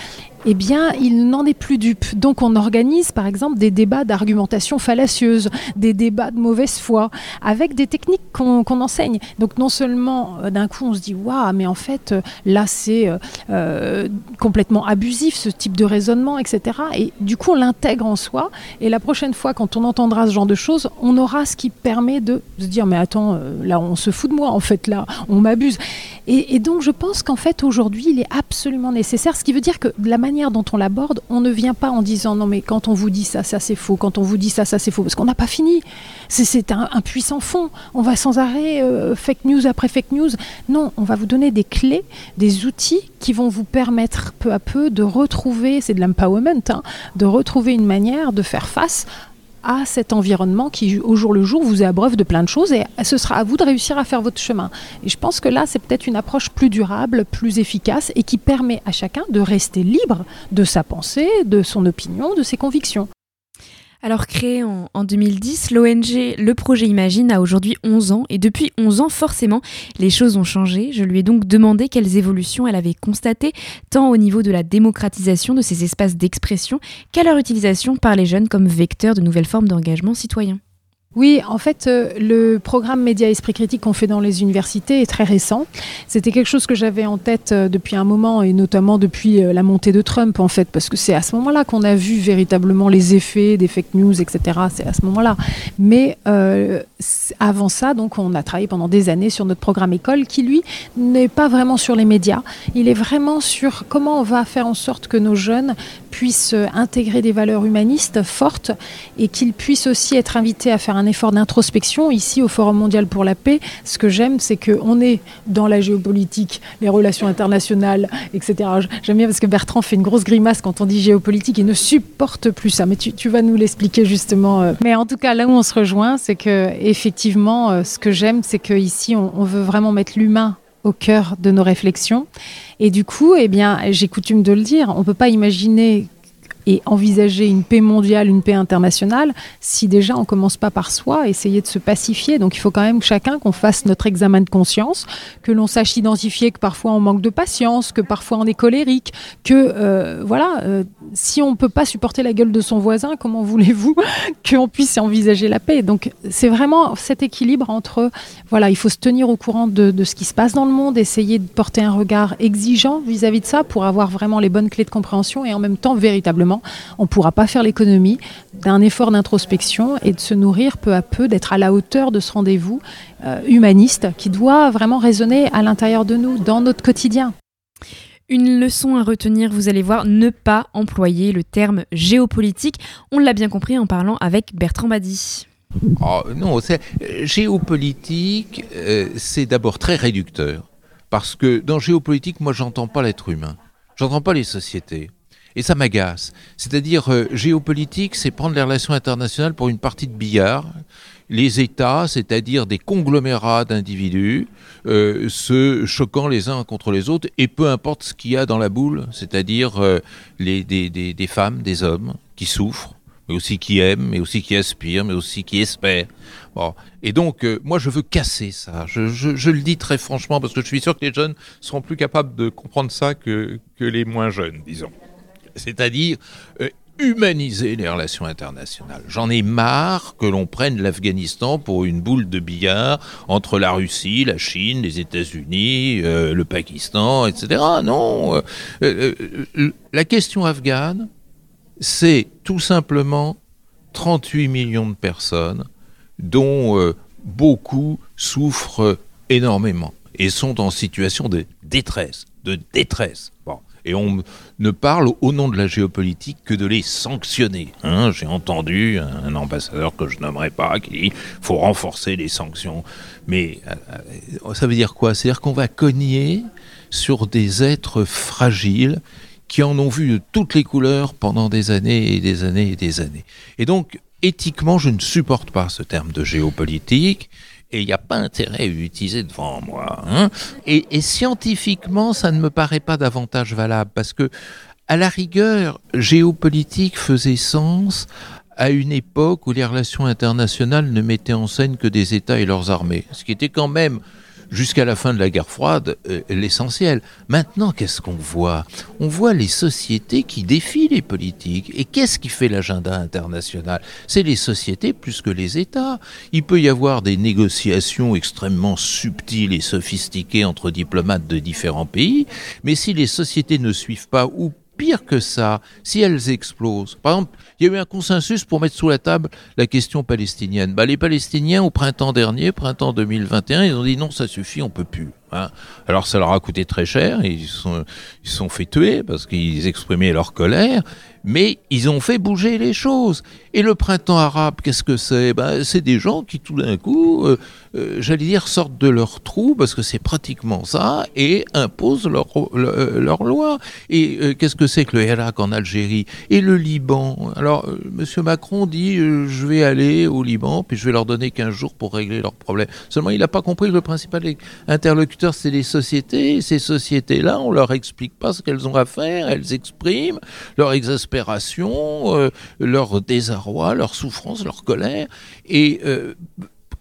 eh bien, il n'en est plus dupe. Donc, on organise, par exemple, des débats d'argumentation fallacieuse, des débats de mauvaise foi, avec des techniques qu'on qu enseigne. Donc, non seulement, euh, d'un coup, on se dit, waouh, mais en fait, euh, là, c'est euh, complètement abusif, ce type de raisonnement, etc. Et du coup, on l'intègre en soi. Et la prochaine fois, quand on entendra ce genre de choses, on aura ce qui permet de se dire, mais attends, là, on se fout de moi, en fait, là, on m'abuse. Et, et donc, je pense qu'en fait, aujourd'hui, il est absolument nécessaire, ce qui veut dire que la manière dont on l'aborde, on ne vient pas en disant non mais quand on vous dit ça, ça c'est faux, quand on vous dit ça, ça c'est faux, parce qu'on n'a pas fini. C'est un, puissant fond. On va sans arrêt euh, fake news après fake news. Non, on va vous donner des clés, des outils qui vont vous permettre peu à peu de retrouver, c'est de l'empowerment, hein, de retrouver une manière de faire face à cet environnement qui, au jour le jour, vous abreuve de plein de choses et ce sera à vous de réussir à faire votre chemin. Et je pense que là, c'est peut-être une approche plus durable, plus efficace et qui permet à chacun de rester libre de sa pensée, de son opinion, de ses convictions. Alors créé en, en 2010, l'ONG Le Projet Imagine a aujourd'hui 11 ans et depuis 11 ans, forcément, les choses ont changé. Je lui ai donc demandé quelles évolutions elle avait constatées, tant au niveau de la démocratisation de ces espaces d'expression qu'à leur utilisation par les jeunes comme vecteur de nouvelles formes d'engagement citoyen. Oui, en fait, euh, le programme Média Esprit Critique qu'on fait dans les universités est très récent. C'était quelque chose que j'avais en tête euh, depuis un moment et notamment depuis euh, la montée de Trump, en fait, parce que c'est à ce moment-là qu'on a vu véritablement les effets des fake news, etc. C'est à ce moment-là. Mais avant ça, donc, on a travaillé pendant des années sur notre programme école qui, lui, n'est pas vraiment sur les médias. Il est vraiment sur comment on va faire en sorte que nos jeunes puissent intégrer des valeurs humanistes fortes et qu'ils puissent aussi être invités à faire un effort d'introspection ici au Forum mondial pour la paix. Ce que j'aime, c'est qu'on est dans la géopolitique, les relations internationales, etc. J'aime bien parce que Bertrand fait une grosse grimace quand on dit géopolitique et ne supporte plus ça. Mais tu, vas nous l'expliquer justement. Mais en tout cas, là où on se rejoint, c'est que effectivement, ce que j'aime, c'est qu'ici, on, on veut vraiment mettre l'humain au cœur de nos réflexions. Et du coup, eh bien, j'ai coutume de le dire, on ne peut pas imaginer et envisager une paix mondiale, une paix internationale, si déjà on commence pas par soi, essayer de se pacifier. Donc il faut quand même chacun qu'on fasse notre examen de conscience, que l'on sache identifier que parfois on manque de patience, que parfois on est colérique, que euh, voilà, euh, si on peut pas supporter la gueule de son voisin, comment voulez-vous [LAUGHS] qu'on puisse envisager la paix? Donc c'est vraiment cet équilibre entre voilà, il faut se tenir au courant de, ce qui se passe dans le monde, essayer de porter un regard exigeant vis-à-vis -vis de ça pour avoir vraiment les bonnes clés de compréhension et en même temps véritablement on ne pourra pas faire l'économie d'un effort d'introspection et de se nourrir peu à peu, d'être à la hauteur de ce rendez-vous euh, humaniste qui doit vraiment résonner à l'intérieur de nous, dans notre quotidien. Une leçon à retenir, vous allez voir, ne pas employer le terme géopolitique. On l'a bien compris en parlant avec Bertrand Badi. Oh, non, géopolitique, euh, c'est d'abord très réducteur. Parce que dans géopolitique, moi, j'entends pas l'être humain. J'entends pas les sociétés. Et ça m'agace. C'est-à-dire, euh, géopolitique, c'est prendre les relations internationales pour une partie de billard. Les États, c'est-à-dire des conglomérats d'individus, euh, se choquant les uns contre les autres, et peu importe ce qu'il y a dans la boule, c'est-à-dire euh, des, femmes, des hommes qui souffrent, mais aussi qui aiment, mais aussi qui aspirent, mais aussi qui espèrent. Bon. Et donc, moi, je veux casser ça. Je, le dis très franchement, parce que je suis sûr que les jeunes seront plus capables de comprendre ça que les moins jeunes, disons. C'est-à-dire, euh, humaniser les relations internationales. J'en ai marre que l'on prenne l'Afghanistan pour une boule de billard entre la Russie, la Chine, les États-Unis, euh, le Pakistan, etc. Non, euh, la question afghane, c'est tout simplement 38 millions de personnes dont beaucoup souffrent énormément et sont en situation de détresse, de détresse. Bon. Et on ne parle au nom de la géopolitique que de les sanctionner. hein. J'ai entendu un ambassadeur que je nommerai pas qui dit faut renforcer les sanctions. Mais euh, ça veut dire quoi? C'est-à-dire qu'on va cogner sur des êtres fragiles qui en ont vu de toutes les couleurs pendant des années et des années et des années. Et donc, éthiquement, je ne supporte pas ce terme de géopolitique. Et il n'y a pas intérêt à l'utiliser devant moi. hein. Et, et scientifiquement, ça ne me paraît pas davantage valable parce que, à la rigueur, géopolitique faisait sens à une époque où les relations internationales ne mettaient en scène que des États et leurs armées, ce qui était quand même jusqu'à la fin de la guerre froide euh, l'essentiel. Maintenant, qu'est-ce qu'on voit? On voit les sociétés qui défient les politiques. Et qu'est-ce qui fait l'agenda international? C'est les sociétés plus que les États. Il peut y avoir des négociations extrêmement subtiles et sophistiquées entre diplomates de différents pays, mais si les sociétés ne suivent pas ou pire que ça, si elles explosent. Par exemple, il y a eu un consensus pour mettre sous la table la question palestinienne. Bah, les Palestiniens, au printemps dernier, printemps 2021, ils ont dit non, ça suffit, on peut plus. Alors ça leur a coûté très cher, ils se sont, ils sont fait tuer parce qu'ils exprimaient leur colère, mais ils ont fait bouger les choses. Et le printemps arabe, qu'est-ce que c'est? Ben, C'est des gens qui tout d'un coup, euh, euh, j'allais dire, sortent de leur trou, parce que c'est pratiquement ça, et imposent leur, loi. Et euh, qu'est-ce que c'est que le Irak en Algérie? Et le Liban? Alors, Monsieur Macron dit, je vais aller au Liban, puis je vais leur donner 15 jours pour régler leurs problèmes. Seulement, il n'a pas compris que le principal interlocuteur, c'est les sociétés. Ces sociétés-là, on leur explique pas ce qu'elles ont à faire. Elles expriment leur exaspération, euh, leur désarroi, leur souffrance, leur colère. Et euh,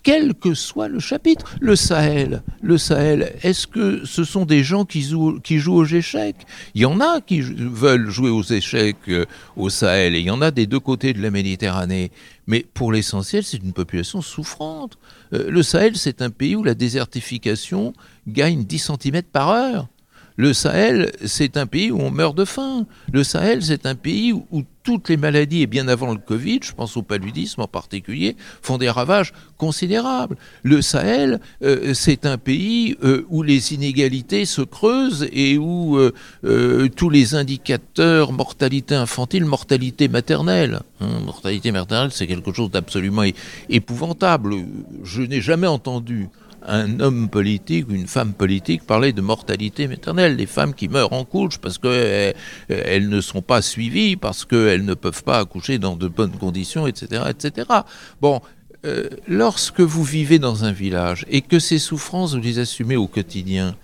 quel que soit le chapitre, le Sahel, le Sahel, est-ce que ce sont des gens qui jouent, qui jouent aux échecs? Il y en a qui veulent jouer aux échecs euh, au Sahel, et il y en a des deux côtés de la Méditerranée. Mais pour l'essentiel, c'est une population souffrante. Euh, le Sahel, c'est un pays où la désertification gagne 10 cm par heure. Le Sahel, c'est un pays où on meurt de faim. Le Sahel, c'est un pays où, toutes les maladies, et bien avant le Covid, je pense au paludisme en particulier, font des ravages considérables. Le Sahel, euh, c'est un pays euh, où les inégalités se creusent et où euh, tous les indicateurs, mortalité infantile, mortalité maternelle, hein, mortalité maternelle, c'est quelque chose d'absolument épouvantable. Je n'ai jamais entendu un homme politique une femme politique parler de mortalité maternelle, des femmes qui meurent en couche parce qu'elles elles ne sont pas suivies, parce qu'elles ne peuvent pas accoucher dans de bonnes conditions, etc. etc. Bon, euh, lorsque vous vivez dans un village et que ces souffrances, vous les assumez au quotidien,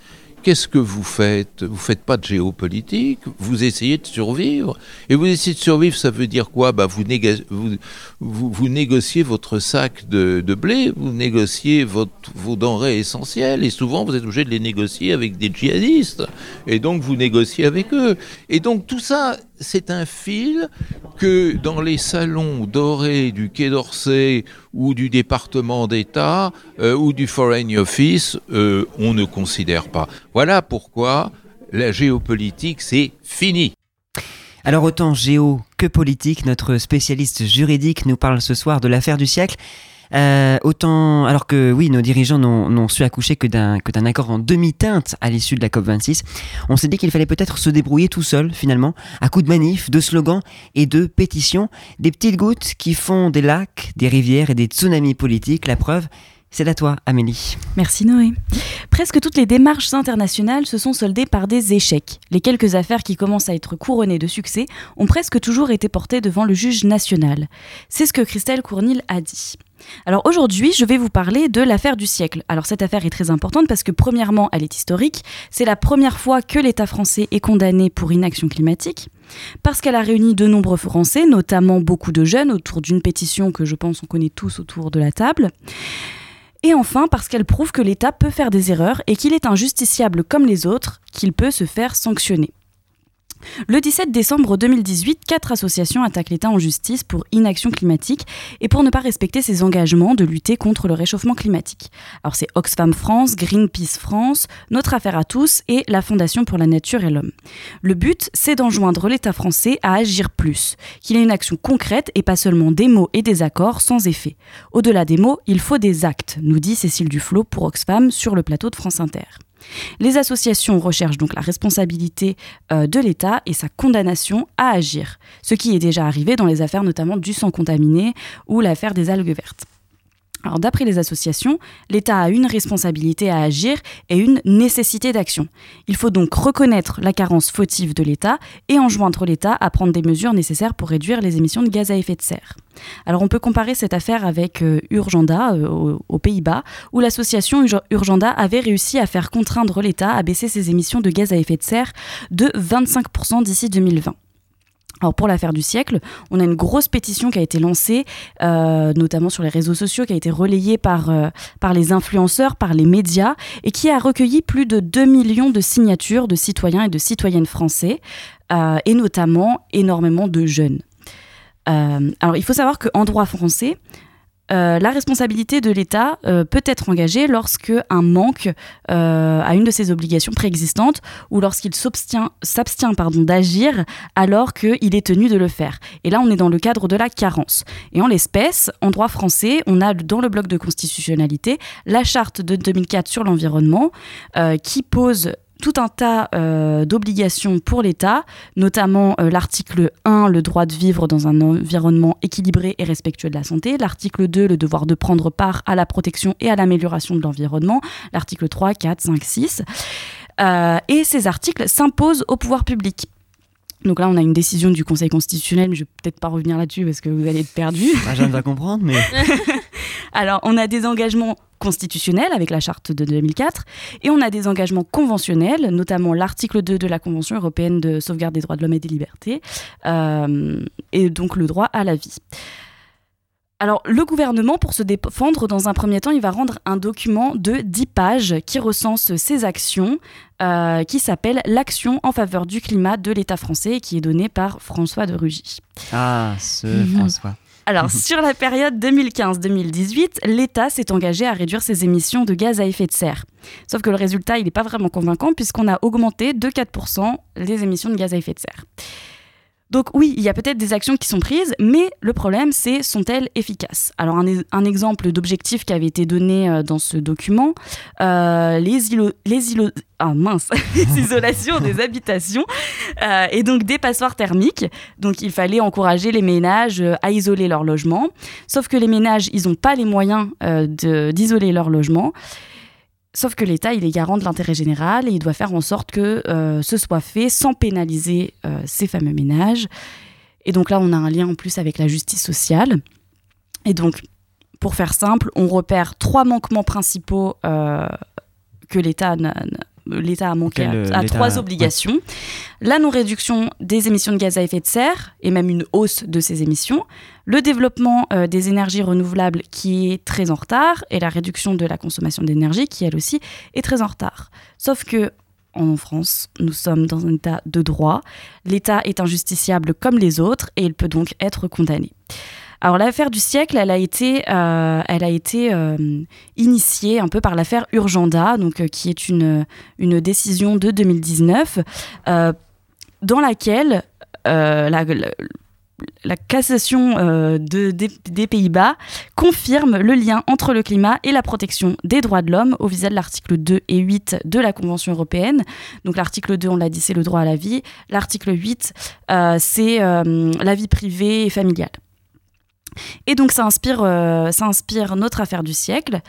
qu'est-ce que vous faites? Vous faites pas de géopolitique, vous essayez de survivre. Et vous essayez de survivre, ça veut dire quoi? Bah vous négociez votre sac de, de blé, vous négociez votre, vos denrées essentielles, et souvent vous êtes obligé de les négocier avec des djihadistes. Et donc vous négociez avec eux. Et donc tout ça, c'est un fil que dans les salons dorés du Quai d'Orsay ou du département d'État euh, ou du Foreign Office, euh, on ne considère pas. Voilà pourquoi la géopolitique, c'est fini. Alors autant géo que politique, notre spécialiste juridique nous parle ce soir de l'affaire du siècle. Euh, autant, alors que oui, nos dirigeants n'ont su accoucher que d'un accord en demi-teinte à l'issue de la COP26, on s'est dit qu'il fallait peut-être se débrouiller tout seul finalement, à coups de manifs, de slogans et de pétitions, des petites gouttes qui font des lacs, des rivières et des tsunamis politiques. La preuve, c'est à toi, Amélie. Merci Noé. Presque toutes les démarches internationales se sont soldées par des échecs. Les quelques affaires qui commencent à être couronnées de succès ont presque toujours été portées devant le juge national. C'est ce que Christelle Cournil a dit. Alors aujourd'hui, je vais vous parler de l'affaire du siècle. Alors cette affaire est très importante parce que premièrement, elle est historique. C'est la première fois que l'État français est condamné pour inaction climatique. Parce qu'elle a réuni de nombreux Français, notamment beaucoup de jeunes, autour d'une pétition que je pense on connaît tous autour de la table. Et enfin, parce qu'elle prouve que l'État peut faire des erreurs et qu'il est injusticiable comme les autres, qu'il peut se faire sanctionner. Le 17 décembre 2018, quatre associations attaquent l'État en justice pour inaction climatique et pour ne pas respecter ses engagements de lutter contre le réchauffement climatique. Alors c'est Oxfam France, Greenpeace France, Notre Affaire à tous et la Fondation pour la Nature et l'Homme. Le but, c'est d'enjoindre l'État français à agir plus, qu'il ait une action concrète et pas seulement des mots et des accords sans effet. Au-delà des mots, il faut des actes, nous dit Cécile Duflot pour Oxfam sur le plateau de France Inter. Les associations recherchent donc la responsabilité euh, de l'État et sa condamnation à agir, ce qui est déjà arrivé dans les affaires notamment du sang contaminé ou l'affaire des algues vertes. D'après les associations, l'État a une responsabilité à agir et une nécessité d'action. Il faut donc reconnaître la carence fautive de l'État et enjoindre l'État à prendre des mesures nécessaires pour réduire les émissions de gaz à effet de serre. Alors on peut comparer cette affaire avec euh, Urgenda euh, aux, Pays-Bas, où l'association Ur- Urgenda avait réussi à faire contraindre l'État à baisser ses émissions de gaz à effet de serre de 25% d'ici 2020. Alors pour l'affaire du siècle, on a une grosse pétition qui a été lancée, euh, notamment sur les réseaux sociaux, qui a été relayée par, euh, par les influenceurs, par les médias, et qui a recueilli plus de 2 millions de signatures de citoyens et de citoyennes français, euh, et notamment énormément de jeunes. Alors il faut savoir qu'en droit français, euh, la responsabilité de l'État euh, peut être engagée lorsque un manque euh, à une de ses obligations préexistantes ou lorsqu'il s'abstient, d'agir alors qu'il est tenu de le faire. Et là, on est dans le cadre de la carence. Et en l'espèce, en droit français, on a dans le bloc de constitutionnalité la charte de 2004 sur l'environnement qui pose tout un tas euh, d'obligations pour l'État, notamment euh, l'article 1, le droit de vivre dans un environnement équilibré et respectueux de la santé, l'article 2, le devoir de prendre part à la protection et à l'amélioration de l'environnement, l'article 3, 4, 5, 6. Euh, et ces articles s'imposent au pouvoir public. Donc là, on a une décision du Conseil constitutionnel, mais je vais peut-être pas revenir là-dessus parce que vous allez être perdu. Ah, Jeanne va comprendre, mais. [LAUGHS] Alors, on a des engagements constitutionnels avec la charte de 2004 et on a des engagements conventionnels, notamment l'article 2 de la Convention européenne de sauvegarde des droits de l'homme et des libertés, euh, et donc le droit à la vie. Alors, le gouvernement, pour se défendre, dans un premier temps, il va rendre un document de 10 pages qui recense ses actions, euh, qui s'appelle L'action en faveur du climat de l'État français, et qui est donné par François de Rugy. Ah, ce Mhm. François. Alors, sur la période 2015-2018, l'État s'est engagé à réduire ses émissions de gaz à effet de serre. Sauf que le résultat, il n'est pas vraiment convaincant puisqu'on a augmenté de 4% les émissions de gaz à effet de serre. Donc oui, il y a peut-être des actions qui sont prises, mais le problème, c'est sont-elles efficaces? Alors un, exemple d'objectif qui avait été donné euh, dans ce document, euh, les, les, îlots, ah, mince, [LAUGHS] les isolations des habitations euh, et donc des passoires thermiques. Donc il fallait encourager les ménages à isoler leur logement. Sauf que les ménages, ils n'ont pas les moyens d'isoler leur logement. Sauf que l'État, il est garant de l'intérêt général et il doit faire en sorte que euh, ce soit fait sans pénaliser euh, ces fameux ménages. Et donc là, on a un lien en plus avec la justice sociale. Et donc, pour faire simple, on repère trois manquements principaux euh, que l'État l'État a manqué à, euh, à trois obligations. La non-réduction des émissions de gaz à effet de serre et même une hausse de ces émissions. Le développement euh, des énergies renouvelables qui est très en retard et la réduction de la consommation d'énergie qui elle aussi est très en retard. Sauf que en France, nous sommes dans un état de droit. L'État est injusticiable comme les autres et il peut donc être condamné. Alors l'affaire du siècle, elle a été, euh, elle a été euh, initiée un peu par l'affaire Urgenda, donc euh, qui est une, une décision de 2019 euh, dans laquelle la, la- cassation de- des, Pays-Bas confirme le lien entre le climat et la protection des droits de l'homme au visa de l'article 2 et 8 de la Convention européenne. Donc l'article 2, on l'a dit, c'est le droit à la vie. L'article 8, euh, c'est la vie privée et familiale. Et donc ça inspire, euh, ça inspire notre affaire du siècle.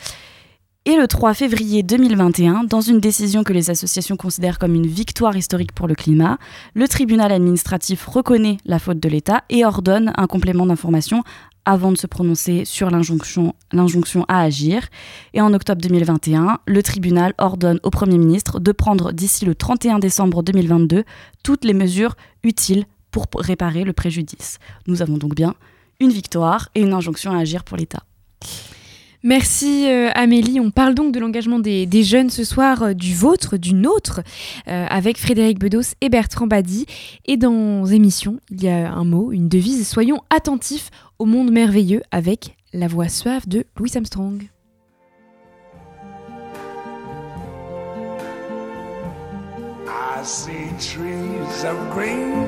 Et le 3 février 2021, dans une décision que les associations considèrent comme une victoire historique pour le climat, le tribunal administratif reconnaît la faute de l'État et ordonne un complément d'information avant de se prononcer sur l'injonction l'injonction à agir. Et en octobre 2021, le tribunal ordonne au Premier ministre de prendre d'ici le 31 décembre 2022 toutes les mesures utiles pour réparer le préjudice. Nous avons donc bien une victoire et une injonction à agir pour l'État. Merci euh, Amélie. On parle donc de l'engagement des, des jeunes ce soir, euh, du vôtre, du nôtre, euh, avec Frédéric Bedos et Bertrand Badi. Et dans émission, il y a un mot, une devise. Soyons attentifs au monde merveilleux avec la voix suave de Louis Armstrong. I see trees of green,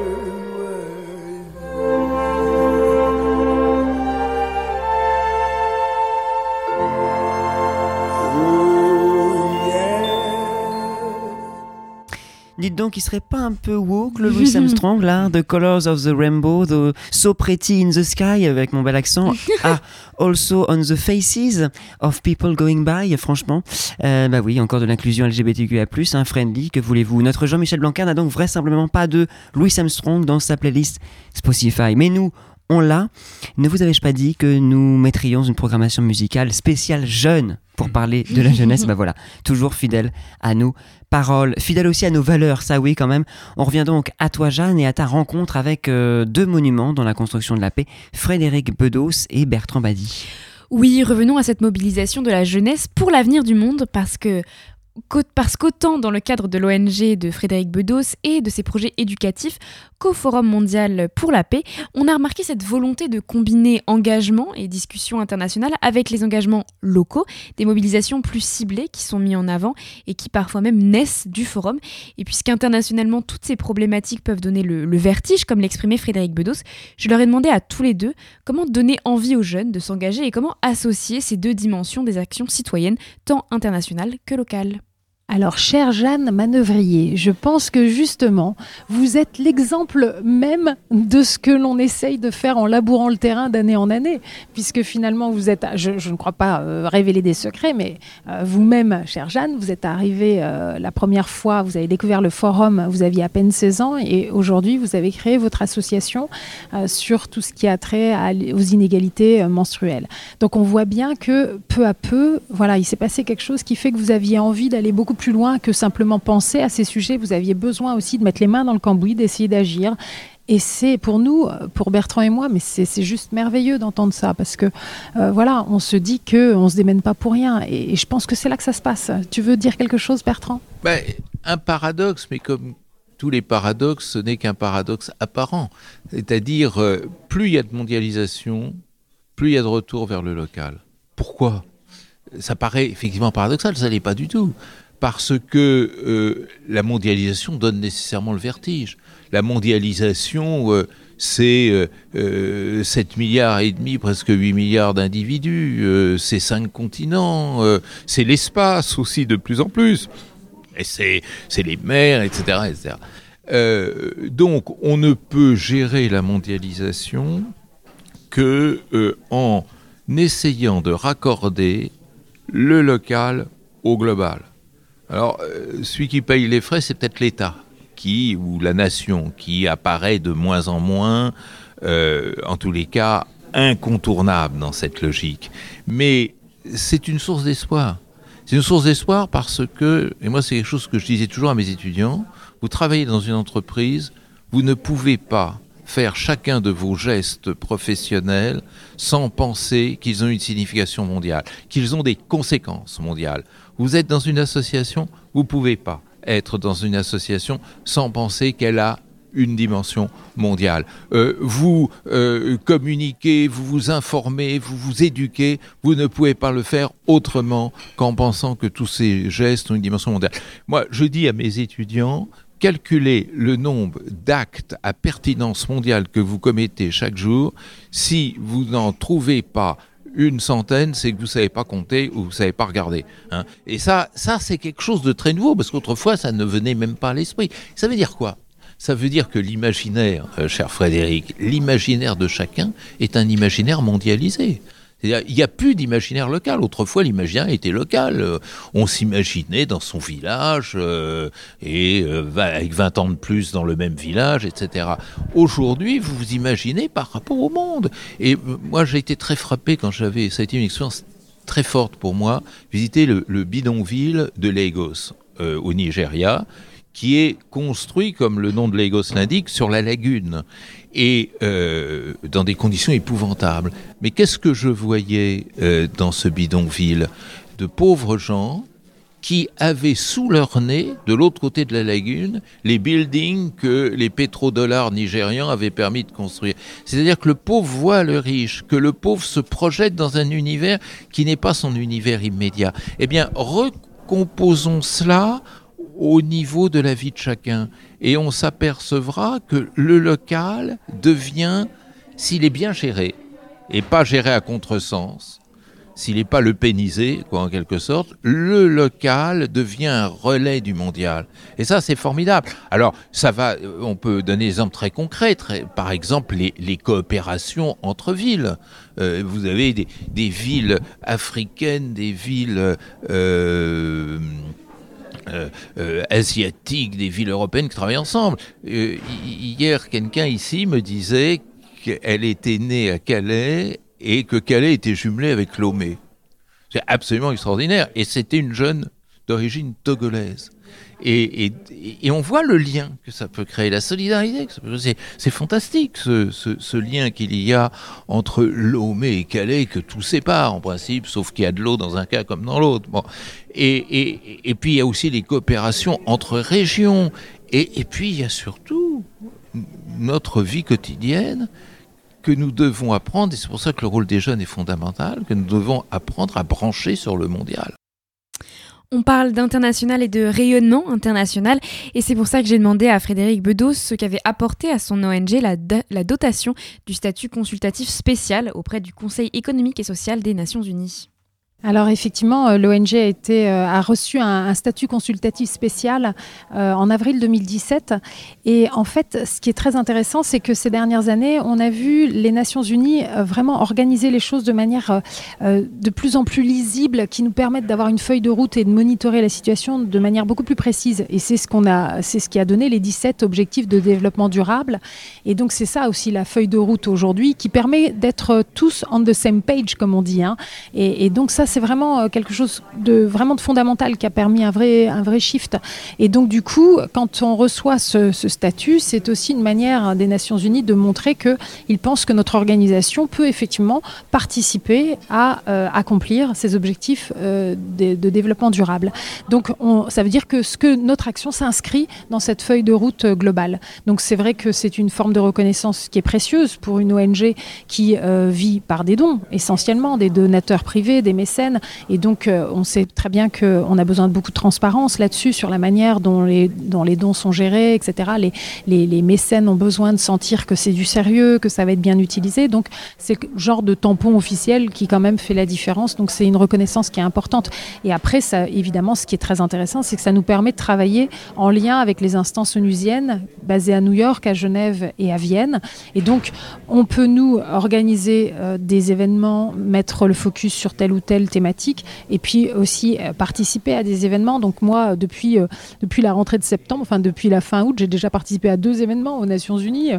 Dites donc, il serait pas un peu woke le Louis Armstrong là The Colors of the Rainbow, the So Pretty in the Sky avec mon bel accent, [LAUGHS] are also on the faces of people going by. Franchement, Euh, bah oui, encore de l'inclusion LGBTQIA+, hein, friendly. Que voulez-vous Notre Jean-Michel Blanquer n'a donc vraisemblablement pas de Louis Armstrong dans sa playlist Spotify, mais nous. On l'a. Ne vous avais-je pas dit que nous mettrions une programmation musicale spéciale jeune pour parler de la jeunesse? [LAUGHS] Bah voilà, toujours fidèle à nos paroles, fidèle aussi à nos valeurs, ça oui quand même. On revient donc à toi Jeanne et à ta rencontre avec euh, deux monuments dans la construction de la paix, Frédéric Bedos et Bertrand Badi. Oui, revenons à cette mobilisation de la jeunesse pour l'avenir du monde parce que parce qu'autant dans le cadre de l'ONG de Frédéric Bedos et de ses projets éducatifs qu'au Forum mondial pour la paix, on a remarqué cette volonté de combiner engagement et discussion internationale avec les engagements locaux, des mobilisations plus ciblées qui sont mises en avant et qui parfois même naissent du forum. Et puisqu'internationalement toutes ces problématiques peuvent donner le, vertige, comme l'exprimait Frédéric Bedos, je leur ai demandé à tous les deux comment donner envie aux jeunes de s'engager et comment associer ces deux dimensions des actions citoyennes, tant internationales que locales. Alors, chère Jeanne Manœuvrier, je pense que justement, vous êtes l'exemple même de ce que l'on essaye de faire en labourant le terrain d'année en année, puisque finalement, vous êtes, je, ne crois pas euh, révéler des secrets, mais euh, vous-même, chère Jeanne, vous êtes arrivée euh, la première fois, vous avez découvert le forum, vous aviez à peine 16 ans, et aujourd'hui, vous avez créé votre association sur tout ce qui a trait aux inégalités menstruelles. Donc, on voit bien que peu à peu, voilà, il s'est passé quelque chose qui fait que vous aviez envie d'aller beaucoup plus loin que simplement penser à ces sujets. Vous aviez besoin aussi de mettre les mains dans le cambouis, d'essayer d'agir. Et c'est pour nous, pour Bertrand et moi, mais c'est juste merveilleux d'entendre ça parce que euh, voilà, on se dit que on se démène pas pour rien. Et, je pense que c'est là que ça se passe. Tu veux dire quelque chose, Bertrand? Ben, un paradoxe, mais comme tous les paradoxes, ce n'est qu'un paradoxe apparent. C'est-à-dire, euh, plus il y a de mondialisation, plus il y a de retour vers le local. Pourquoi? Ça paraît effectivement paradoxal, ça n'est pas du tout. Parce que euh, la mondialisation donne nécessairement le vertige. La mondialisation, euh, c'est euh, euh, 7 milliards et demi, presque 8 milliards d'individus, c'est 5 continents, c'est l'espace aussi de plus en plus et c'est les mers, etc. etc. Donc, on ne peut gérer la mondialisation que en essayant de raccorder le local au global. Alors, euh, celui qui paye les frais, c'est peut-être l'État qui ou la nation qui apparaît de moins en moins, euh, en tous les cas, incontournable dans cette logique. Mais c'est une source d'espoir. C'est une source d'espoir parce que, et moi c'est quelque chose que je disais toujours à mes étudiants, vous travaillez dans une entreprise, vous ne pouvez pas faire chacun de vos gestes professionnels sans penser qu'ils ont une signification mondiale, qu'ils ont des conséquences mondiales. Vous êtes dans une association, vous ne pouvez pas être dans une association sans penser qu'elle a une dimension mondiale. Euh, vous euh, communiquez, vous vous informez, vous vous éduquez, vous ne pouvez pas le faire autrement qu'en pensant que tous ces gestes ont une dimension mondiale. Moi, je dis à mes étudiants, calculez le nombre d'actes à pertinence mondiale que vous commettez chaque jour. Si vous n'en trouvez pas une centaine, c'est que vous savez pas compter ou vous savez pas regarder. hein. Et ça, ça c'est quelque chose de très nouveau parce qu'autrefois ça ne venait même pas à l'esprit. Ça veut dire quoi? Ça veut dire que l'imaginaire, euh, cher Frédéric, l'imaginaire de chacun est un imaginaire mondialisé. Il n'y a plus d'imaginaire local. Autrefois, l'imaginaire était local. Euh, On s'imaginait dans son village euh, et euh, avec 20 ans de plus dans le même village, etc. Aujourd'hui, vous vous imaginez par rapport au monde. Et moi, j'ai été très frappé quand j'avais. Ça a été une expérience très forte pour moi, visiter le, le bidonville de Lagos au Nigeria, qui est construit, comme le nom de Lagos l'indique, sur la lagune, et euh, dans des conditions épouvantables. Mais qu'est-ce que je voyais euh, dans ce bidonville De pauvres gens qui avaient sous leur nez, de l'autre côté de la lagune, les buildings que les pétrodollars nigérians avaient permis de construire? C'est-à-dire que le pauvre voit le riche, que le pauvre se projette dans un univers qui n'est pas son univers immédiat. Eh bien, recomposons cela au niveau de la vie de chacun. Et on s'apercevra que le local devient, s'il est bien géré, et pas géré à contresens, s'il n'est pas le pénisé, quoi, en quelque sorte, le local devient un relais du mondial. Et ça, c'est formidable. Alors, ça va, euh, on peut donner des exemples très concrets. par exemple, les, coopérations entre villes. Euh, vous avez des, des villes africaines, des villes euh, euh, euh, asiatiques, des villes européennes qui travaillent ensemble. Euh, hi- hier, quelqu'un ici me disait qu'elle était née à Calais et que Calais était jumelé avec Lomé. C'est absolument extraordinaire. Et c'était une jeune d'origine togolaise. Et, et- et on voit le lien que ça peut créer, la solidarité. C'est fantastique ce, ce- ce lien qu'il y a entre Lomé et Calais, que tout sépare en principe, sauf qu'il y a de l'eau dans un cas comme dans l'autre. Bon. Et, et- puis il y a aussi les coopérations entre régions. Et puis il y a surtout notre vie quotidienne que nous devons apprendre, et c'est pour ça que le rôle des jeunes est fondamental, que nous devons apprendre à brancher sur le mondial. On parle d'international et de rayonnement international, et c'est pour ça que j'ai demandé à Frédéric Bedos ce qu'avait apporté à son ONG la, la dotation du statut consultatif spécial auprès du Conseil économique et social des Nations Unies. Alors effectivement, euh, l'ONG a, euh, a reçu un, statut consultatif spécial euh, en avril 2017. Et en fait, ce qui est très intéressant, c'est que ces dernières années, on a vu les Nations Unies vraiment organiser les choses de manière de plus en plus lisible, qui nous permettent d'avoir une feuille de route et de monitorer la situation de manière beaucoup plus précise. Et c'est ce qu'on ce qui a donné les 17 objectifs de développement durable. Et donc c'est ça aussi la feuille de route aujourd'hui, qui permet d'être tous on the same page, comme on dit. hein. Et, et donc ça, c'est vraiment euh, quelque chose de vraiment de fondamental qui a permis un vrai, un vrai shift. Et donc du coup, quand on reçoit ce, statut, c'est aussi une manière des Nations Unies de montrer qu'ils pensent que notre organisation peut effectivement participer à euh, accomplir ces objectifs euh, de, développement durable. Donc on- ça veut dire que, ce que notre action s'inscrit dans cette feuille de route globale. Donc c'est vrai que c'est une forme de reconnaissance qui est précieuse pour une ONG qui vit par des dons, essentiellement des donateurs privés, des mécènes Et donc, euh, on sait très bien qu'on a besoin de beaucoup de transparence là-dessus, sur la manière dont les, dons sont gérés, etc. Les, mécènes ont besoin de sentir que c'est du sérieux, que ça va être bien utilisé. Donc, c'est le genre de tampon officiel qui, quand même, fait la différence. Donc, c'est une reconnaissance qui est importante. Et après, évidemment, ce qui est très intéressant, c'est que ça nous permet de travailler en lien avec les instances onusiennes basées à New York, à Genève et à Vienne. Et donc, on peut, nous, organiser euh, des événements, mettre le focus sur telle ou telle thématique, et puis aussi euh, participer à des événements. Donc, moi, depuis, euh, depuis la rentrée de septembre, enfin, depuis la fin août, j'ai déjà participé à deux événements aux Nations Unies.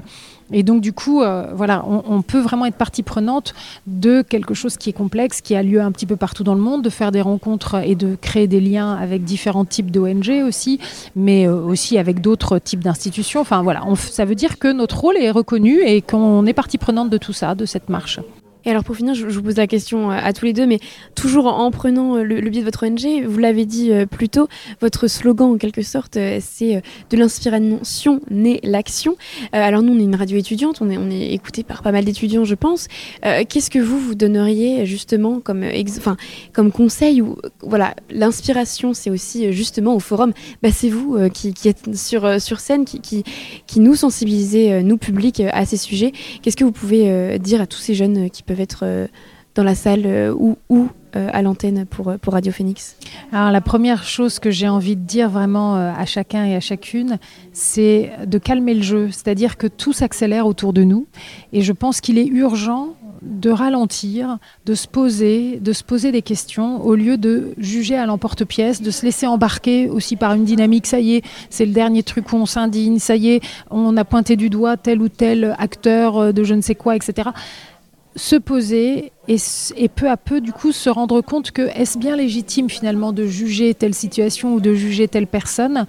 Et donc, du coup, euh, voilà, on, peut vraiment être partie prenante de quelque chose qui est complexe, qui a lieu un petit peu partout dans le monde, de faire des rencontres et de créer des liens avec différents types d'ONG aussi, mais aussi avec d'autres types d'institutions. Enfin, voilà, ça veut dire que notre rôle est reconnu et qu'on est partie prenante de tout ça, de cette marche. Et alors pour finir, je, vous pose la question euh, à tous les deux, mais toujours en prenant euh, le, biais de votre ONG, vous l'avez dit euh, plus tôt, votre slogan en quelque sorte, c'est de l'inspiration naît l'action. Alors nous, on est une radio étudiante, on est, écouté par pas mal d'étudiants, je pense. Qu'est-ce que vous, vous donneriez justement comme, conseil ou voilà, l'inspiration, c'est aussi justement au forum, bah, c'est vous qui, êtes sur, scène, qui, qui, nous sensibilisez, nous public, euh, à ces sujets. Qu'est-ce que vous pouvez dire à tous ces jeunes qui peuvent être euh, dans la salle euh, ou, ou euh, à l'antenne pour, Radio Phoenix Alors la première chose que j'ai envie de dire vraiment à chacun et à chacune, c'est de calmer le jeu, c'est-à-dire que tout s'accélère autour de nous et je pense qu'il est urgent de ralentir, de se poser, de se poser des questions au lieu de juger à l'emporte-pièce, de se laisser embarquer aussi par une dynamique. Ça y est, c'est le dernier truc où on s'indigne. Ça y est, on a pointé du doigt tel ou tel acteur de je ne sais quoi, etc se poser et, peu à peu du coup se rendre compte que est-ce bien légitime finalement de juger telle situation ou de juger telle personne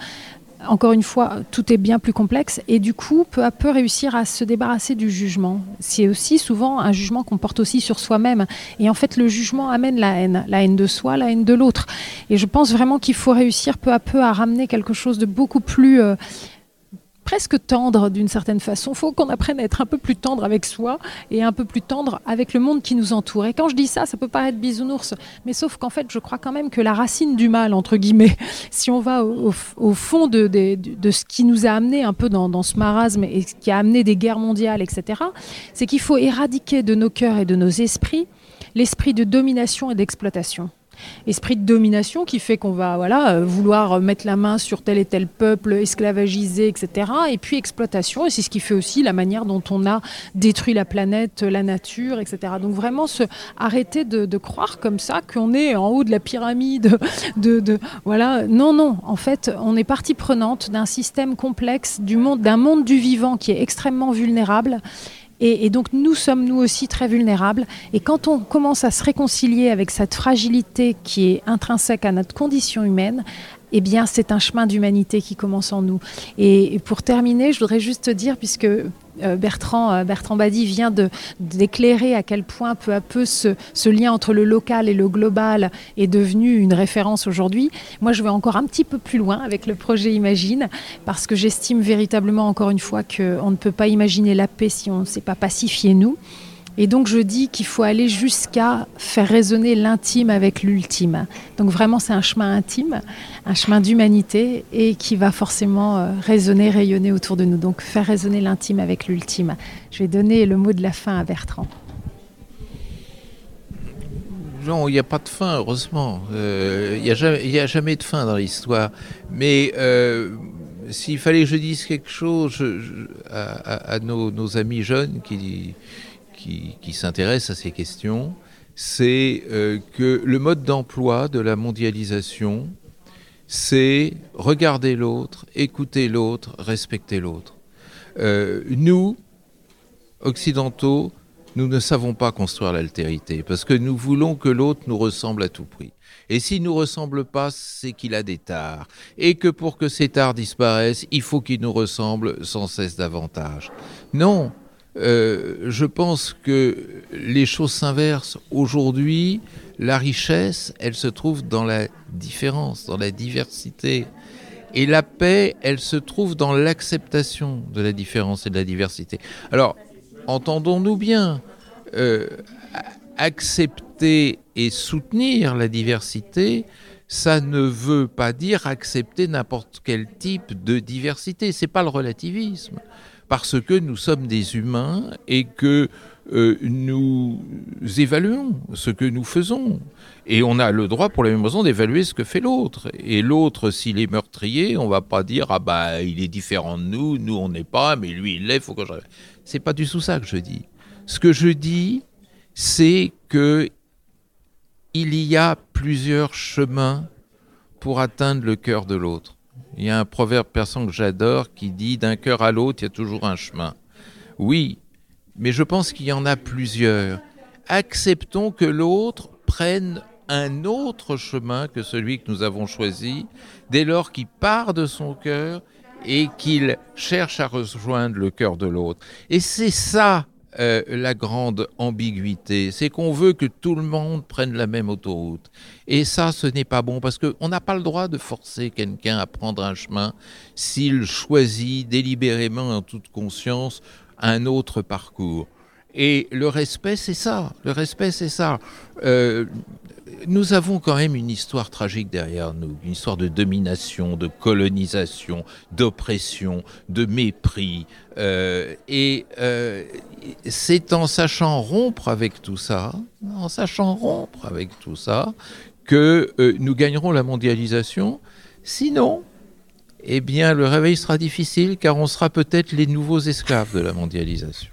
encore une fois, tout est bien plus complexe et du coup, peu à peu réussir à se débarrasser du jugement. C'est aussi souvent un jugement qu'on porte aussi sur soi-même. Et en fait, le jugement amène la haine, la haine de soi, la haine de l'autre. Et je pense vraiment qu'il faut réussir peu à peu à ramener quelque chose de beaucoup plus euh, presque tendre d'une certaine façon. Il faut qu'on apprenne à être un peu plus tendre avec soi et un peu plus tendre avec le monde qui nous entoure. Et quand je dis ça, ça peut paraître bisounours, mais sauf qu'en fait, je crois quand même que la racine du mal, entre guillemets, [LAUGHS] si on va au, fond de ce qui nous a amené un peu dans, dans ce marasme et ce qui a amené des guerres mondiales, etc., c'est qu'il faut éradiquer de nos cœurs et de nos esprits l'esprit de domination et d'exploitation esprit de domination qui fait qu'on va euh, vouloir mettre la main sur tel et tel peuple, esclavagiser, etc. Et puis exploitation, et c'est ce qui fait aussi la manière dont on a détruit la planète, la nature, etc. Donc vraiment arrêter de, croire comme ça qu'on est en haut de la pyramide, [LAUGHS] de, de voilà. Non, non. En fait, on est partie prenante d'un système complexe d'un monde du vivant qui est extrêmement vulnérable. Et, donc nous sommes nous aussi très vulnérables. Et quand on commence à se réconcilier avec cette fragilité qui est intrinsèque à notre condition humaine, eh bien c'est un chemin d'humanité qui commence en nous. Et, pour terminer, je voudrais juste te dire, puisque euh, Bertrand, euh, Bertrand Badi vient d'éclairer à quel point peu à peu ce, ce lien entre le local et le global est devenu une référence aujourd'hui. Moi, je vais encore un petit peu plus loin avec le projet Imagine, parce que j'estime véritablement, encore une fois, qu'on ne peut pas imaginer la paix si on ne sait pas pacifier nous. Et donc je dis qu'il faut aller jusqu'à faire résonner l'intime avec l'ultime. Donc vraiment c'est un chemin intime, un chemin d'humanité et qui va forcément euh, résonner, rayonner autour de nous. Donc faire résonner l'intime avec l'ultime. Je vais donner le mot de la fin à Bertrand. Non, il n'y a pas de fin, heureusement. Euh, Il n'y a, jamais- de fin dans l'histoire. Mais euh, s'il fallait que je dise quelque chose à nos, nos amis jeunes qui, qui, s'intéressent à ces questions, c'est euh, que le mode d'emploi de la mondialisation, c'est regarder l'autre, écouter l'autre, respecter l'autre. Euh, nous, occidentaux, nous ne savons pas construire l'altérité parce que nous voulons que l'autre nous ressemble à tout prix. Et s'il nous ressemble pas, c'est qu'il a des tares. Et que pour que ces tares disparaissent, il faut qu'il nous ressemble sans cesse davantage. Non, euh, je pense que les choses s'inversent. Aujourd'hui, la richesse, elle se trouve dans la différence, dans la diversité. Et la paix, elle se trouve dans l'acceptation de la différence et de la diversité. Alors, entendons-nous bien, euh, accepter et soutenir la diversité, ça ne veut pas dire accepter n'importe quel type de diversité. C'est pas le relativisme, parce que nous sommes des humains et que euh, nous évaluons ce que nous faisons. Et on a le droit, pour la même raison, d'évaluer ce que fait l'autre. Et l'autre, s'il est meurtrier, on va pas dire ah bah il est différent de nous, nous on n'est pas, mais lui il l'est, faut que je. C'est pas du tout ça que je dis. Ce que je dis, c'est que il y a plusieurs chemins pour atteindre le cœur de l'autre. Il y a un proverbe persan que j'adore qui dit d'un cœur à l'autre, il y a toujours un chemin. Oui, mais je pense qu'il y en a plusieurs. Acceptons que l'autre prenne un autre chemin que celui que nous avons choisi, dès lors qu'il part de son cœur et qu'il cherche à rejoindre le cœur de l'autre. Et c'est ça euh, la grande ambiguïté, c'est qu'on veut que tout le monde prenne la même autoroute. Et ça, ce n'est pas bon parce qu'on n'a pas le droit de forcer quelqu'un à prendre un chemin s'il choisit délibérément en toute conscience un autre parcours. Et le respect, c'est ça. Le respect, c'est ça. Euh, nous avons quand même une histoire tragique derrière nous, une histoire de domination, de colonisation, d'oppression, de mépris. Euh, et c'est en sachant rompre avec tout ça, en sachant rompre avec tout ça, que euh, nous gagnerons la mondialisation. Sinon, eh bien, le réveil sera difficile car on sera peut-être les nouveaux esclaves de la mondialisation.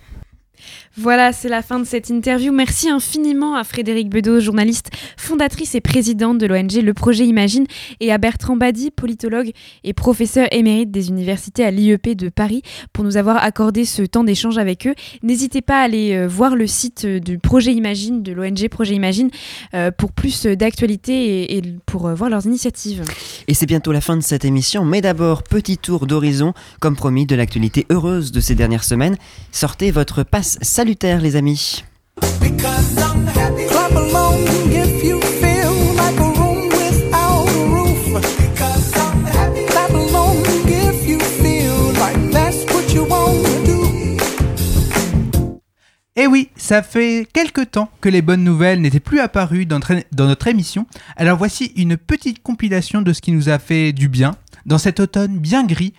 Voilà, c'est la fin de cette interview. Merci infiniment à Frédéric Bedeau, journaliste, fondatrice et présidente de l'ONG Le Projet Imagine, et à Bertrand Badi, politologue et professeur émérite des universités à l'IEP de Paris, pour nous avoir accordé ce temps d'échange avec eux. N'hésitez pas à aller euh, voir le site euh, du Projet Imagine, de l'ONG Projet Imagine, euh, pour plus d'actualités et, pour voir leurs initiatives. Et c'est bientôt la fin de cette émission, mais d'abord, petit tour d'horizon, comme promis, de l'actualité heureuse de ces dernières semaines. Sortez votre passe les amis. Eh oui, ça fait quelque temps que les bonnes nouvelles n'étaient plus apparues dans notre émission, alors voici une petite compilation de ce qui nous a fait du bien dans cet automne bien gris.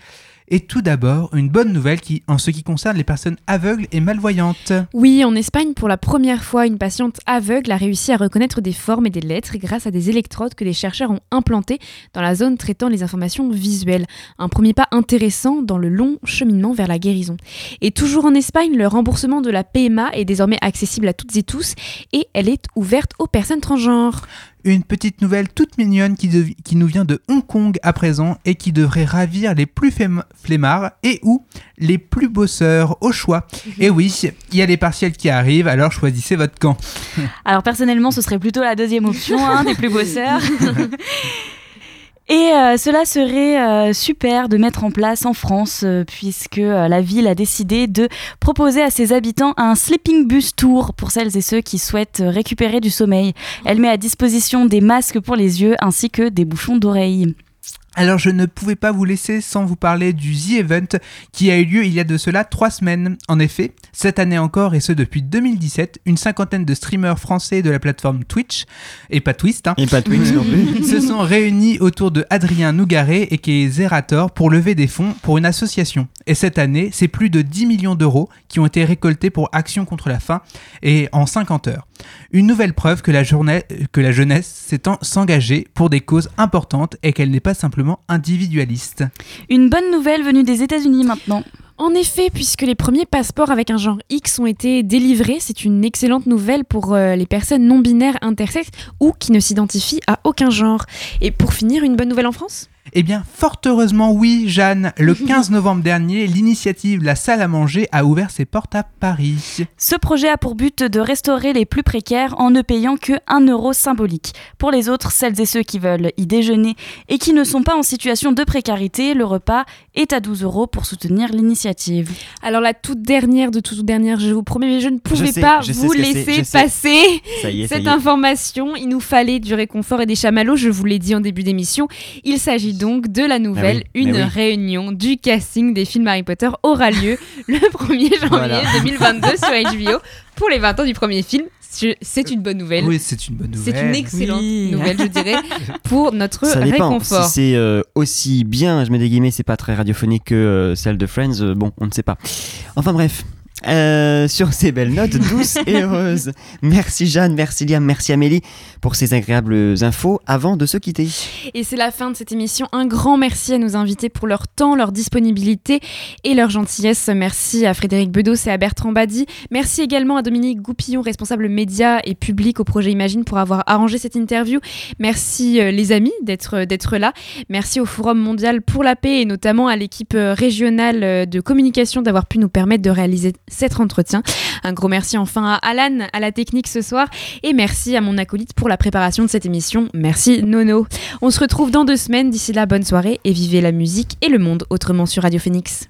Et tout d'abord, une bonne nouvelle qui, en ce qui concerne les personnes aveugles et malvoyantes. Oui, en Espagne, pour la première fois, une patiente aveugle a réussi à reconnaître des formes et des lettres grâce à des électrodes que des chercheurs ont implantées dans la zone traitant les informations visuelles. Un premier pas intéressant dans le long cheminement vers la guérison. Et toujours en Espagne, le remboursement de la PMA est désormais accessible à toutes et tous et elle est ouverte aux personnes transgenres. Une petite nouvelle toute mignonne qui, dev- qui nous vient de Hong Kong à présent et qui devrait ravir les plus flemmards et ou les plus bosseurs au choix. Et oui, il y a les partiels qui arrivent, alors choisissez votre camp. [LAUGHS] Alors personnellement, ce serait plutôt la deuxième option, hein, des plus bosseurs. [LAUGHS] Et euh, cela serait euh, super de mettre en place en France, euh, puisque la ville a décidé de proposer à ses habitants un sleeping bus tour pour celles et ceux qui souhaitent récupérer du sommeil. Elle met à disposition des masques pour les yeux ainsi que des bouchons d'oreilles. Alors je ne pouvais pas vous laisser sans vous parler du The Event qui a eu lieu il y a de cela trois semaines. En effet, cette année encore et ce depuis 2017, une cinquantaine de streamers français de la plateforme Twitch, et pas Twist, hein, Et pas non plus. [LAUGHS] se sont réunis autour de Adrien Nougaret et qui est Zerator pour lever des fonds pour une association. Et cette année, c'est plus de 10 millions d'euros qui ont été récoltés pour Action contre la faim et en 50 heures. Une nouvelle preuve que la, journée, que la jeunesse s'étend s'engager pour des causes importantes et qu'elle n'est pas simplement individualiste. Une bonne nouvelle venue des États-Unis maintenant. En effet, puisque les premiers passeports avec un genre X ont été délivrés, c'est une excellente nouvelle pour euh, les personnes non binaires intersexes ou qui ne s'identifient à aucun genre. Et pour finir, une bonne nouvelle en France? Eh bien, fort heureusement, oui, Jeanne. Le [LAUGHS] 15 novembre dernier, l'initiative La Salle à manger a ouvert ses portes à Paris. Ce projet a pour but de restaurer les plus précaires en ne payant que 1 euro symbolique. Pour les autres, celles et ceux qui veulent y déjeuner et qui ne sont pas en situation de précarité, le repas est à 12 euros pour soutenir l'initiative. Alors la toute dernière de toute dernière, je vous promets, mais je ne pouvais sais, pas vous laisser passer est, cette information. Il nous fallait du réconfort et des chamallows, je vous l'ai dit en début d'émission. Il s'agit donc de la nouvelle. Ah oui, Une oui. réunion du casting des films Harry Potter aura lieu [LAUGHS] le 1er janvier [LAUGHS] Voilà. 2022 sur HBO pour les 20 ans du premier film. C'est une bonne nouvelle. Oui, c'est une bonne C'est nouvelle. une excellente Oui. nouvelle, je dirais, [LAUGHS] pour notre Ça dépend. réconfort. Si c'est euh, aussi bien, je mets des guillemets, c'est pas très radiophonique que euh, celle de Friends, euh, bon, on ne sait pas. Enfin bref. Euh, sur ces belles notes douces et heureuses. [LAUGHS] Merci Jeanne, merci Liam, merci Amélie pour ces agréables infos avant de se quitter. Et c'est la fin de cette émission. Un grand merci à nos invités pour leur temps, leur disponibilité et leur gentillesse. Merci à Frédéric Bedos et à Bertrand Badi. Merci également à Dominique Goupillon, responsable médias et public au projet Imagine pour avoir arrangé cette interview. Merci euh, les amis d'être d'être là. Merci au Forum mondial pour la paix et notamment à l'équipe euh, régionale euh, de communication d'avoir pu nous permettre de réaliser cet entretien. Un gros merci enfin à Alan à la technique ce soir et merci à mon acolyte pour la préparation de cette émission. Merci Nono. On se retrouve dans deux semaines. D'ici là, bonne soirée et vivez la musique et le monde autrement sur Radio Phoenix.